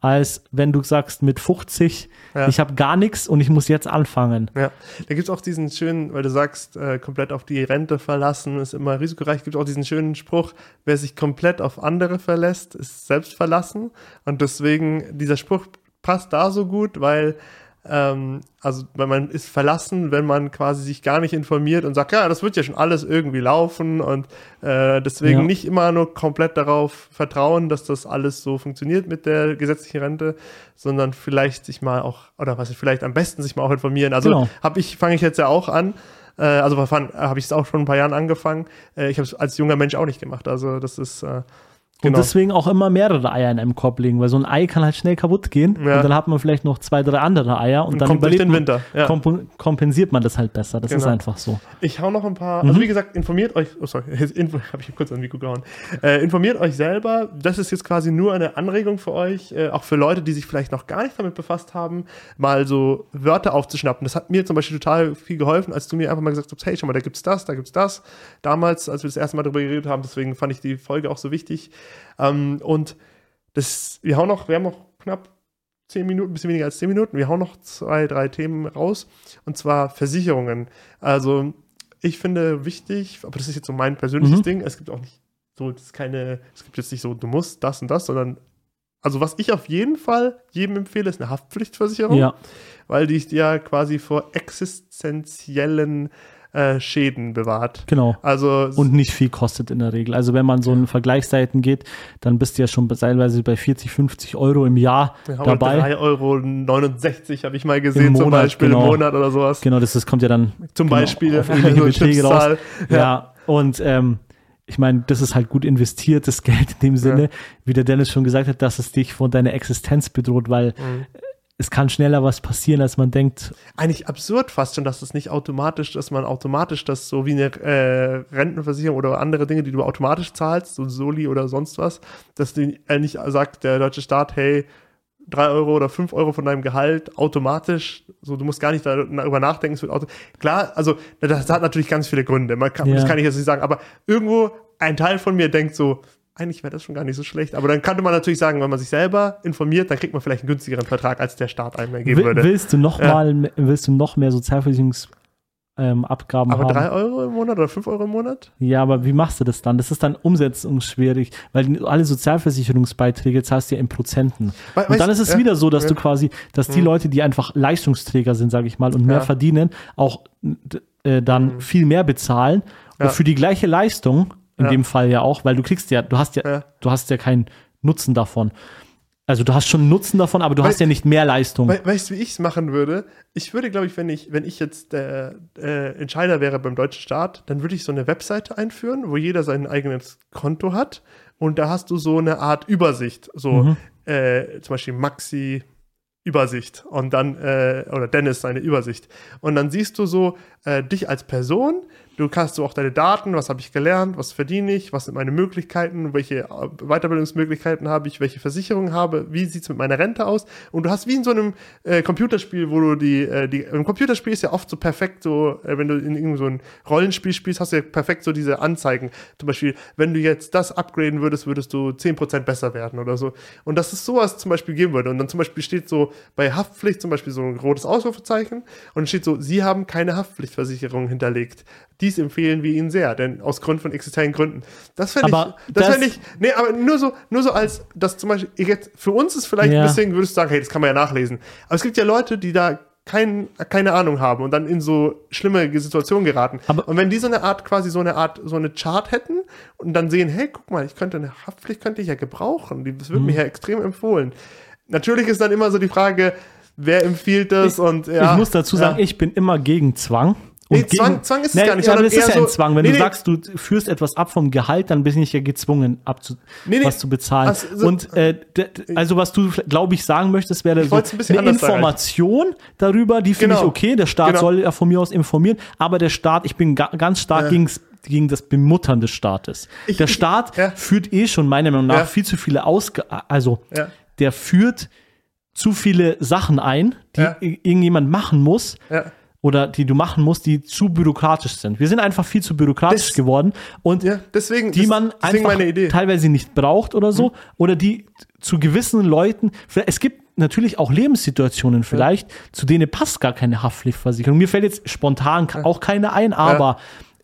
als wenn du sagst mit 50, Ja. ich habe gar nichts und ich muss jetzt anfangen. Ja, da gibt es auch diesen schönen, weil du sagst, äh, komplett auf die Rente verlassen ist immer risikoreich, gibt es auch diesen schönen Spruch, wer sich komplett auf andere verlässt, ist selbst verlassen. Und deswegen, dieser Spruch passt da so gut, weil ähm, also weil man ist verlassen, wenn man quasi sich gar nicht informiert und sagt, ja, das wird ja schon alles irgendwie laufen und äh, deswegen Ja. nicht immer nur komplett darauf vertrauen, dass das alles so funktioniert mit der gesetzlichen Rente, sondern vielleicht sich mal auch, oder was ich vielleicht am besten sich mal auch informieren. Also Genau. habe ich, fange ich jetzt ja auch an. Äh, also habe ich es auch schon ein paar Jahren angefangen. Äh, ich habe es als junger Mensch auch nicht gemacht. Also das ist äh, Und genau. deswegen auch immer mehrere Eier in einem Korb legen, weil so ein Ei kann halt schnell kaputt gehen Ja. und dann hat man vielleicht noch zwei, drei andere Eier und, Und dann kommt überlebt den Winter, ja. komp kompensiert man das halt besser. Das ist Genau. einfach so. Ich hau noch ein paar, Mhm. also wie gesagt, informiert euch, oh sorry, info, habe ich kurz an Mikro gehauen. Äh, informiert euch selber, das ist jetzt quasi nur eine Anregung für euch, äh, auch für Leute, die sich vielleicht noch gar nicht damit befasst haben, mal so Wörter aufzuschnappen. Das hat mir zum Beispiel total viel geholfen, als du mir einfach mal gesagt hast, hey, schau mal, da gibt's das, da gibt's das. Damals, als wir das erste Mal darüber geredet haben, deswegen fand ich die Folge auch so wichtig. Ähm, und das, wir hauen noch, wir haben noch knapp zehn Minuten, ein bisschen weniger als zehn Minuten. Wir hauen noch zwei, drei Themen raus. Und zwar Versicherungen. Also, ich finde wichtig, aber das ist jetzt so mein persönliches Mhm. Ding. Es gibt auch nicht so, das ist keine, es gibt jetzt nicht so, du musst das und das, sondern, also, was ich auf jeden Fall jedem empfehle, ist eine Haftpflichtversicherung, Ja, weil die ja quasi vor existenziellen äh, Schäden bewahrt. genau. Also, Und nicht viel kostet in der Regel. Also wenn man so in Vergleichsseiten geht, dann bist du ja schon teilweise bei 40, 50 Euro im Jahr haben dabei. 3,69 Euro habe ich mal gesehen, Im zum Monat, Beispiel genau. im Monat oder sowas. Genau, das, das kommt ja dann Zum genau, Beispiel auf ähnliche so Beträge raus. Stückzahl. Ja, und ähm, ich meine, das ist halt gut investiertes Geld in dem Sinne, wie der Dennis schon gesagt hat, dass es dich von deiner Existenz bedroht, weil Mhm. Es kann schneller was passieren, als man denkt. Eigentlich absurd fast schon, dass es nicht automatisch, dass man automatisch das so wie eine äh, Rentenversicherung oder andere Dinge, die du automatisch zahlst, so Soli oder sonst was, dass die äh, nicht sagt der deutsche Staat, hey, drei Euro oder fünf Euro von deinem Gehalt automatisch, so du musst gar nicht darüber nachdenken, es wird auto klar, also das hat natürlich ganz viele Gründe, man kann, Ja. das kann ich jetzt nicht sagen, aber irgendwo ein Teil von mir denkt so, eigentlich wäre das schon gar nicht so schlecht, aber dann könnte man natürlich sagen, wenn man sich selber informiert, dann kriegt man vielleicht einen günstigeren Vertrag, als der Staat einem geben Will, würde. willst du noch mal, willst du noch mehr Sozialversicherungsabgaben ähm, Abgaben Aber haben? drei Euro im Monat oder fünf Euro im Monat? Ja, aber wie machst du das dann? Das ist dann umsetzungsschwierig, weil alle Sozialversicherungsbeiträge zahlst du ja in Prozenten. We- Und dann ist es ja, wieder so, dass ja. du quasi, dass die Mhm. Leute, die einfach Leistungsträger sind, sage ich mal, und mehr Ja. verdienen, auch äh, dann Mhm. viel mehr bezahlen Ja. und für die gleiche Leistung, in Ja. dem Fall ja auch, weil du kriegst ja, du hast ja, Ja. du hast ja keinen Nutzen davon. Also du hast schon Nutzen davon, aber du Weil- hast ja nicht mehr Leistung. We weißt du, wie ich es machen würde? Ich würde, glaube ich, wenn ich, wenn ich jetzt der äh, Entscheider wäre beim deutschen Staat, dann würde ich so eine Webseite einführen, wo jeder sein eigenes Konto hat. Und da hast du so eine Art Übersicht. So Mhm. äh, zum Beispiel Maxi Übersicht und dann, äh, oder Dennis seine Übersicht. Und dann siehst du so äh, dich als Person, du kannst so auch deine Daten, was habe ich gelernt, was verdiene ich, was sind meine Möglichkeiten, welche äh, Weiterbildungsmöglichkeiten habe ich, welche Versicherungen habe, wie sieht es mit meiner Rente aus. Und du hast wie in so einem äh, Computerspiel, wo du die, äh, die, im Computerspiel ist ja oft so perfekt so, äh, wenn du in irgendein so Rollenspiel spielst, hast du ja perfekt so diese Anzeigen. Zum Beispiel, wenn du jetzt das upgraden würdest, würdest du 10% besser werden oder so. Und dass es sowas zum Beispiel geben würde. Und dann zum Beispiel steht so bei Haftpflicht zum Beispiel so ein rotes Ausrufezeichen und steht so, Sie haben keine Haftpflichtversicherung hinterlegt. Dies empfehlen wir Ihnen sehr, denn aus Grund von existenziellen Gründen. Das fände ich, das das- fände ich, nee, aber nur so, nur so als, das zum Beispiel, ich jetzt, für uns ist vielleicht Ja. ein bisschen, würdest du sagen, hey, das kann man ja nachlesen. Aber es gibt ja Leute, die da kein, keine Ahnung haben und dann in so schlimme Situationen geraten. Aber- und wenn die so eine Art, quasi so eine Art, so eine Chart hätten und dann sehen, hey, guck mal, ich könnte eine Haftpflicht könnte ich ja gebrauchen. Das wird Mhm. mir ja extrem empfohlen. Natürlich ist dann immer so die Frage, wer empfiehlt das und ja. ich muss dazu sagen, ja. ich bin immer gegen Zwang. Nee, Zwang- Zwang ist es gar nicht, sondern das ist ja ein so- Zwang. Wenn Nee, du nee. sagst, du führst etwas ab vom Gehalt, dann bin ich ja gezwungen, abzu Nee, nee. was zu bezahlen. Also, so- Und äh, also was du, glaube ich, sagen möchtest, wäre so ein eine. Information darüber, die finde Genau. ich okay. Der Staat Genau. soll ja von mir aus informieren, aber der Staat, ich bin ga ganz stark Ja. gegen's- gegen das Bemuttern des Staates. Ich- der ich- Staat ja. führt eh schon meiner Meinung nach Ja. viel zu viele Ausgaben, also Ja. der führt zu viele Sachen ein, die Ja. irgendjemand machen muss Ja. Oder die du machen musst, die zu bürokratisch sind. Wir sind einfach viel zu bürokratisch Das- geworden und Ja, deswegen, die man einfach teilweise nicht braucht oder so oder die zu gewissen Leuten, es gibt natürlich auch Lebenssituationen vielleicht, zu denen passt gar keine Haftpflichtversicherung. Mir fällt jetzt spontan ka- auch keine ein, aber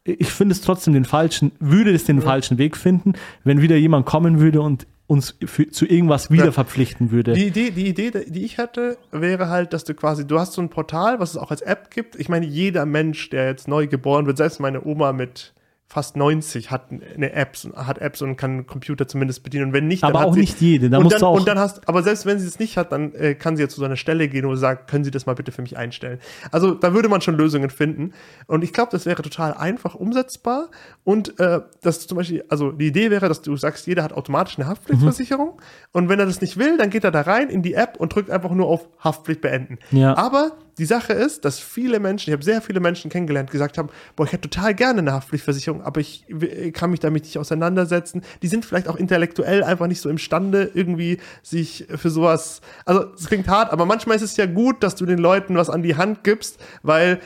ich finde es trotzdem den falschen, würde es den falschen Weg finden, wenn wieder jemand kommen würde und uns für, zu irgendwas wieder Ja. verpflichten würde. Die Idee, die Idee, die ich hatte, wäre halt, dass du quasi, du hast so ein Portal, was es auch als App gibt. Ich meine, jeder Mensch, der jetzt neu geboren wird, selbst meine Oma mit fast 90 hat eine Apps, hat Apps und kann einen Computer zumindest bedienen. Und wenn nicht, Aber dann hat auch sie, nicht jede, da und musst dann, auch- Und dann hast, aber selbst wenn sie es nicht hat, dann äh, kann sie ja zu so einer Stelle gehen, sie sagt, können Sie das mal bitte für mich einstellen. Also da würde man schon Lösungen finden. Und ich glaube, das wäre total einfach umsetzbar. Und äh, das zum Beispiel, also die Idee wäre, dass du sagst, jeder hat automatisch eine Haftpflichtversicherung. Und wenn er das nicht will, dann geht er da rein in die App und drückt einfach nur auf Haftpflicht beenden. Ja. Aber die Sache ist, dass viele Menschen, ich habe sehr viele Menschen kennengelernt, gesagt haben, boah, ich hätte total gerne eine Haftpflichtversicherung, aber ich w- kann mich damit nicht auseinandersetzen. Die sind vielleicht auch intellektuell einfach nicht so imstande, irgendwie sich für sowas, also es klingt hart, aber manchmal ist es ja gut, dass du den Leuten was an die Hand gibst, weil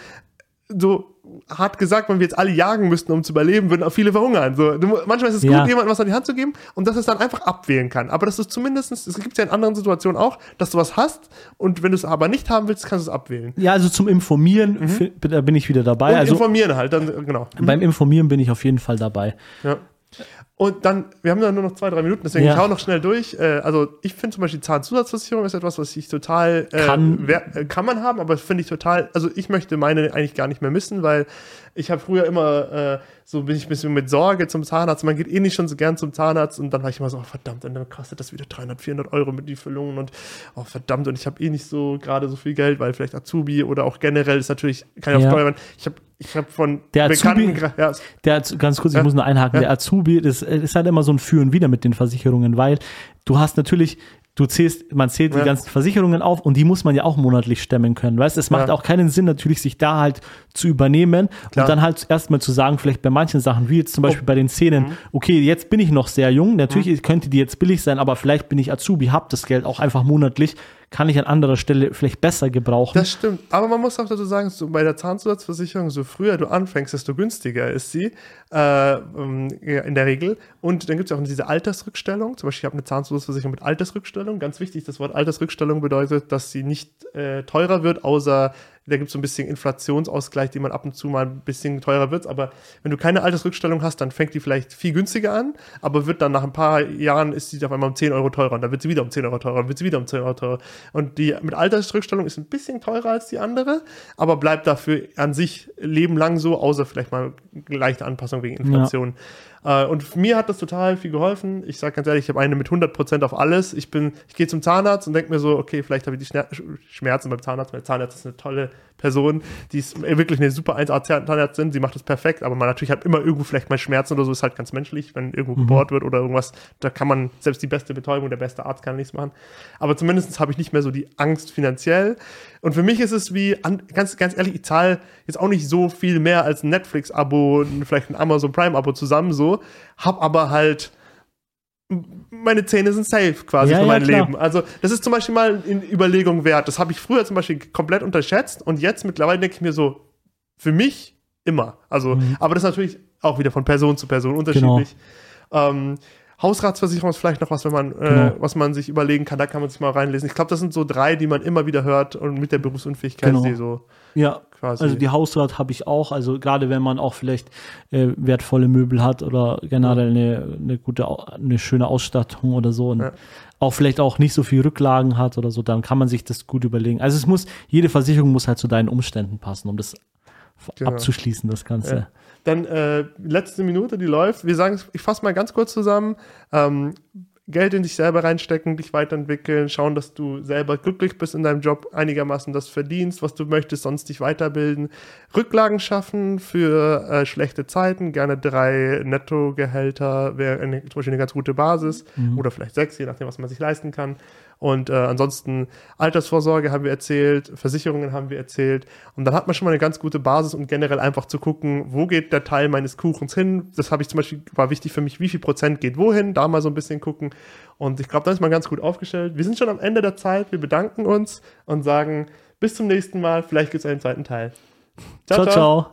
so hart gesagt, wenn wir jetzt alle jagen müssten, um zu überleben, würden auch viele verhungern. So, manchmal ist es Ja. gut, jemandem was an die Hand zu geben und dass es dann einfach abwählen kann. Aber dass du zumindest, es gibt ja in anderen Situationen auch, dass du was hast und wenn du es aber nicht haben willst, kannst du es abwählen. ja, also zum Informieren, fi- da bin ich wieder dabei. Mhm. Und also informieren halt, dann, genau. beim Informieren bin ich auf jeden Fall dabei. Ja. Und dann, wir haben ja nur noch zwei, drei Minuten, deswegen Ja. ich hau noch schnell durch. Äh, also ich finde zum Beispiel Zahnzusatzversicherung ist etwas, was ich total äh, Kann. wer, äh, kann man haben, aber finde ich total, also ich möchte meine eigentlich gar nicht mehr missen, weil ich habe früher immer äh, so bin ich ein bisschen mit Sorge zum Zahnarzt. Man geht eh nicht schon so gern zum Zahnarzt und dann war ich immer so, oh, verdammt, und dann kostet das wieder 300, 400 Euro mit die Füllungen und oh verdammt und ich habe eh nicht so gerade so viel Geld, weil vielleicht Azubi oder auch generell ist natürlich kann Ja. auch teuer werden. Ich habe ich habe von Der Azubi- ja, Der, ganz kurz, ich Ja. muss nur einhaken, Ja. der Azubi, das ist halt immer so ein Für und Wider mit den Versicherungen, weil du hast natürlich, du zählst, man zählt die ganzen Versicherungen auf und die muss man ja auch monatlich stemmen können, weißt? Es macht auch keinen Sinn, natürlich sich da halt zu übernehmen Klar. und dann halt erstmal zu sagen, vielleicht bei manchen Sachen, wie jetzt zum Beispiel Oh. bei den Zähnen, Mhm. okay, jetzt bin ich noch sehr jung, natürlich könnte die jetzt billig sein, aber vielleicht bin ich Azubi, hab das Geld auch einfach monatlich, kann ich an anderer Stelle vielleicht besser gebrauchen. Das stimmt. Aber man muss auch dazu sagen, so bei der Zahnzusatzversicherung, so früher du anfängst, desto günstiger ist sie äh, ähm, in der Regel. Und dann gibt es auch diese Altersrückstellung. Zum Beispiel, ich habe eine Zahnzusatzversicherung mit Altersrückstellung. Ganz wichtig, das Wort Altersrückstellung bedeutet, dass sie nicht äh, teurer wird, außer da gibt es so ein bisschen Inflationsausgleich, den man ab und zu mal ein bisschen teurer wird. Aber wenn du keine Altersrückstellung hast, dann fängt die vielleicht viel günstiger an, aber wird dann nach ein paar Jahren ist sie auf einmal um 10 Euro teurer und dann wird sie wieder um 10 Euro teurer, dann wird sie wieder um 10 Euro teurer. Und die mit Altersrückstellung ist ein bisschen teurer als die andere, aber bleibt dafür an sich lebenlang so, außer vielleicht mal eine leichte Anpassung wegen Inflation. Äh, und mir hat das total viel geholfen. Ich sage ganz ehrlich, ich habe eine mit 100% auf alles. Ich bin, ich gehe zum Zahnarzt und denke mir so, okay, vielleicht habe ich die Schmerzen beim Zahnarzt. Mein Zahnarzt ist eine tolle Person, die ist wirklich eine super 1A-Zahnärztin, sie macht das perfekt, aber man natürlich hat immer irgendwo vielleicht mal Schmerzen oder so, ist halt ganz menschlich, wenn irgendwo gebohrt wird oder irgendwas, da kann man, selbst die beste Betäubung, der beste Arzt kann nichts machen. Aber zumindest habe ich nicht mehr so die Angst finanziell. Und für mich ist es wie, an, ganz, ganz ehrlich, ich zahle jetzt auch nicht so viel mehr als ein Netflix-Abo und vielleicht ein Amazon Prime-Abo zusammen so, hab aber halt meine Zähne sind safe quasi Ja, für ja, mein klar. Leben. Also, das ist zum Beispiel mal in Überlegung wert. Das habe ich früher zum Beispiel komplett unterschätzt und jetzt mittlerweile denke ich mir so, für mich immer. Also, Mhm. aber das ist natürlich auch wieder von Person zu Person unterschiedlich. Ähm, Hausratsversicherung ist vielleicht noch was, wenn man, äh, Genau. was man sich überlegen kann, da kann man sich mal reinlesen. Ich glaube, das sind so drei, die man immer wieder hört und mit der Berufsunfähigkeit Genau. die so Ja, quasi. also die Hausrat habe ich auch. Also gerade wenn man auch vielleicht äh, wertvolle Möbel hat oder generell eine, eine gute, eine schöne Ausstattung oder so. Und Ja. auch vielleicht auch nicht so viel Rücklagen hat oder so, dann kann man sich das gut überlegen. Also es muss, jede Versicherung muss halt zu deinen Umständen passen, um das Genau. abzuschließen, das Ganze. Ja. Dann äh, letzte Minute, die läuft. Wir sagen, ich fasse mal ganz kurz zusammen. Ähm, Geld in dich selber reinstecken, dich weiterentwickeln, schauen, dass du selber glücklich bist in deinem Job, einigermaßen das verdienst, was du möchtest, sonst dich weiterbilden. Rücklagen schaffen für äh, schlechte Zeiten, gerne drei Nettogehälter wäre zum Beispiel eine ganz gute Basis oder vielleicht sechs, je nachdem, was man sich leisten kann. Und äh, ansonsten Altersvorsorge haben wir erzählt, Versicherungen haben wir erzählt. Und dann hat man schon mal eine ganz gute Basis und generell einfach zu gucken, wo geht der Teil meines Kuchens hin. Das habe ich zum Beispiel, war wichtig für mich, wie viel Prozent geht wohin, da mal so ein bisschen gucken. Und ich glaube, da ist man ganz gut aufgestellt. Wir sind schon am Ende der Zeit, wir bedanken uns und sagen bis zum nächsten Mal. Vielleicht gibt es einen zweiten Teil. ciao. ciao.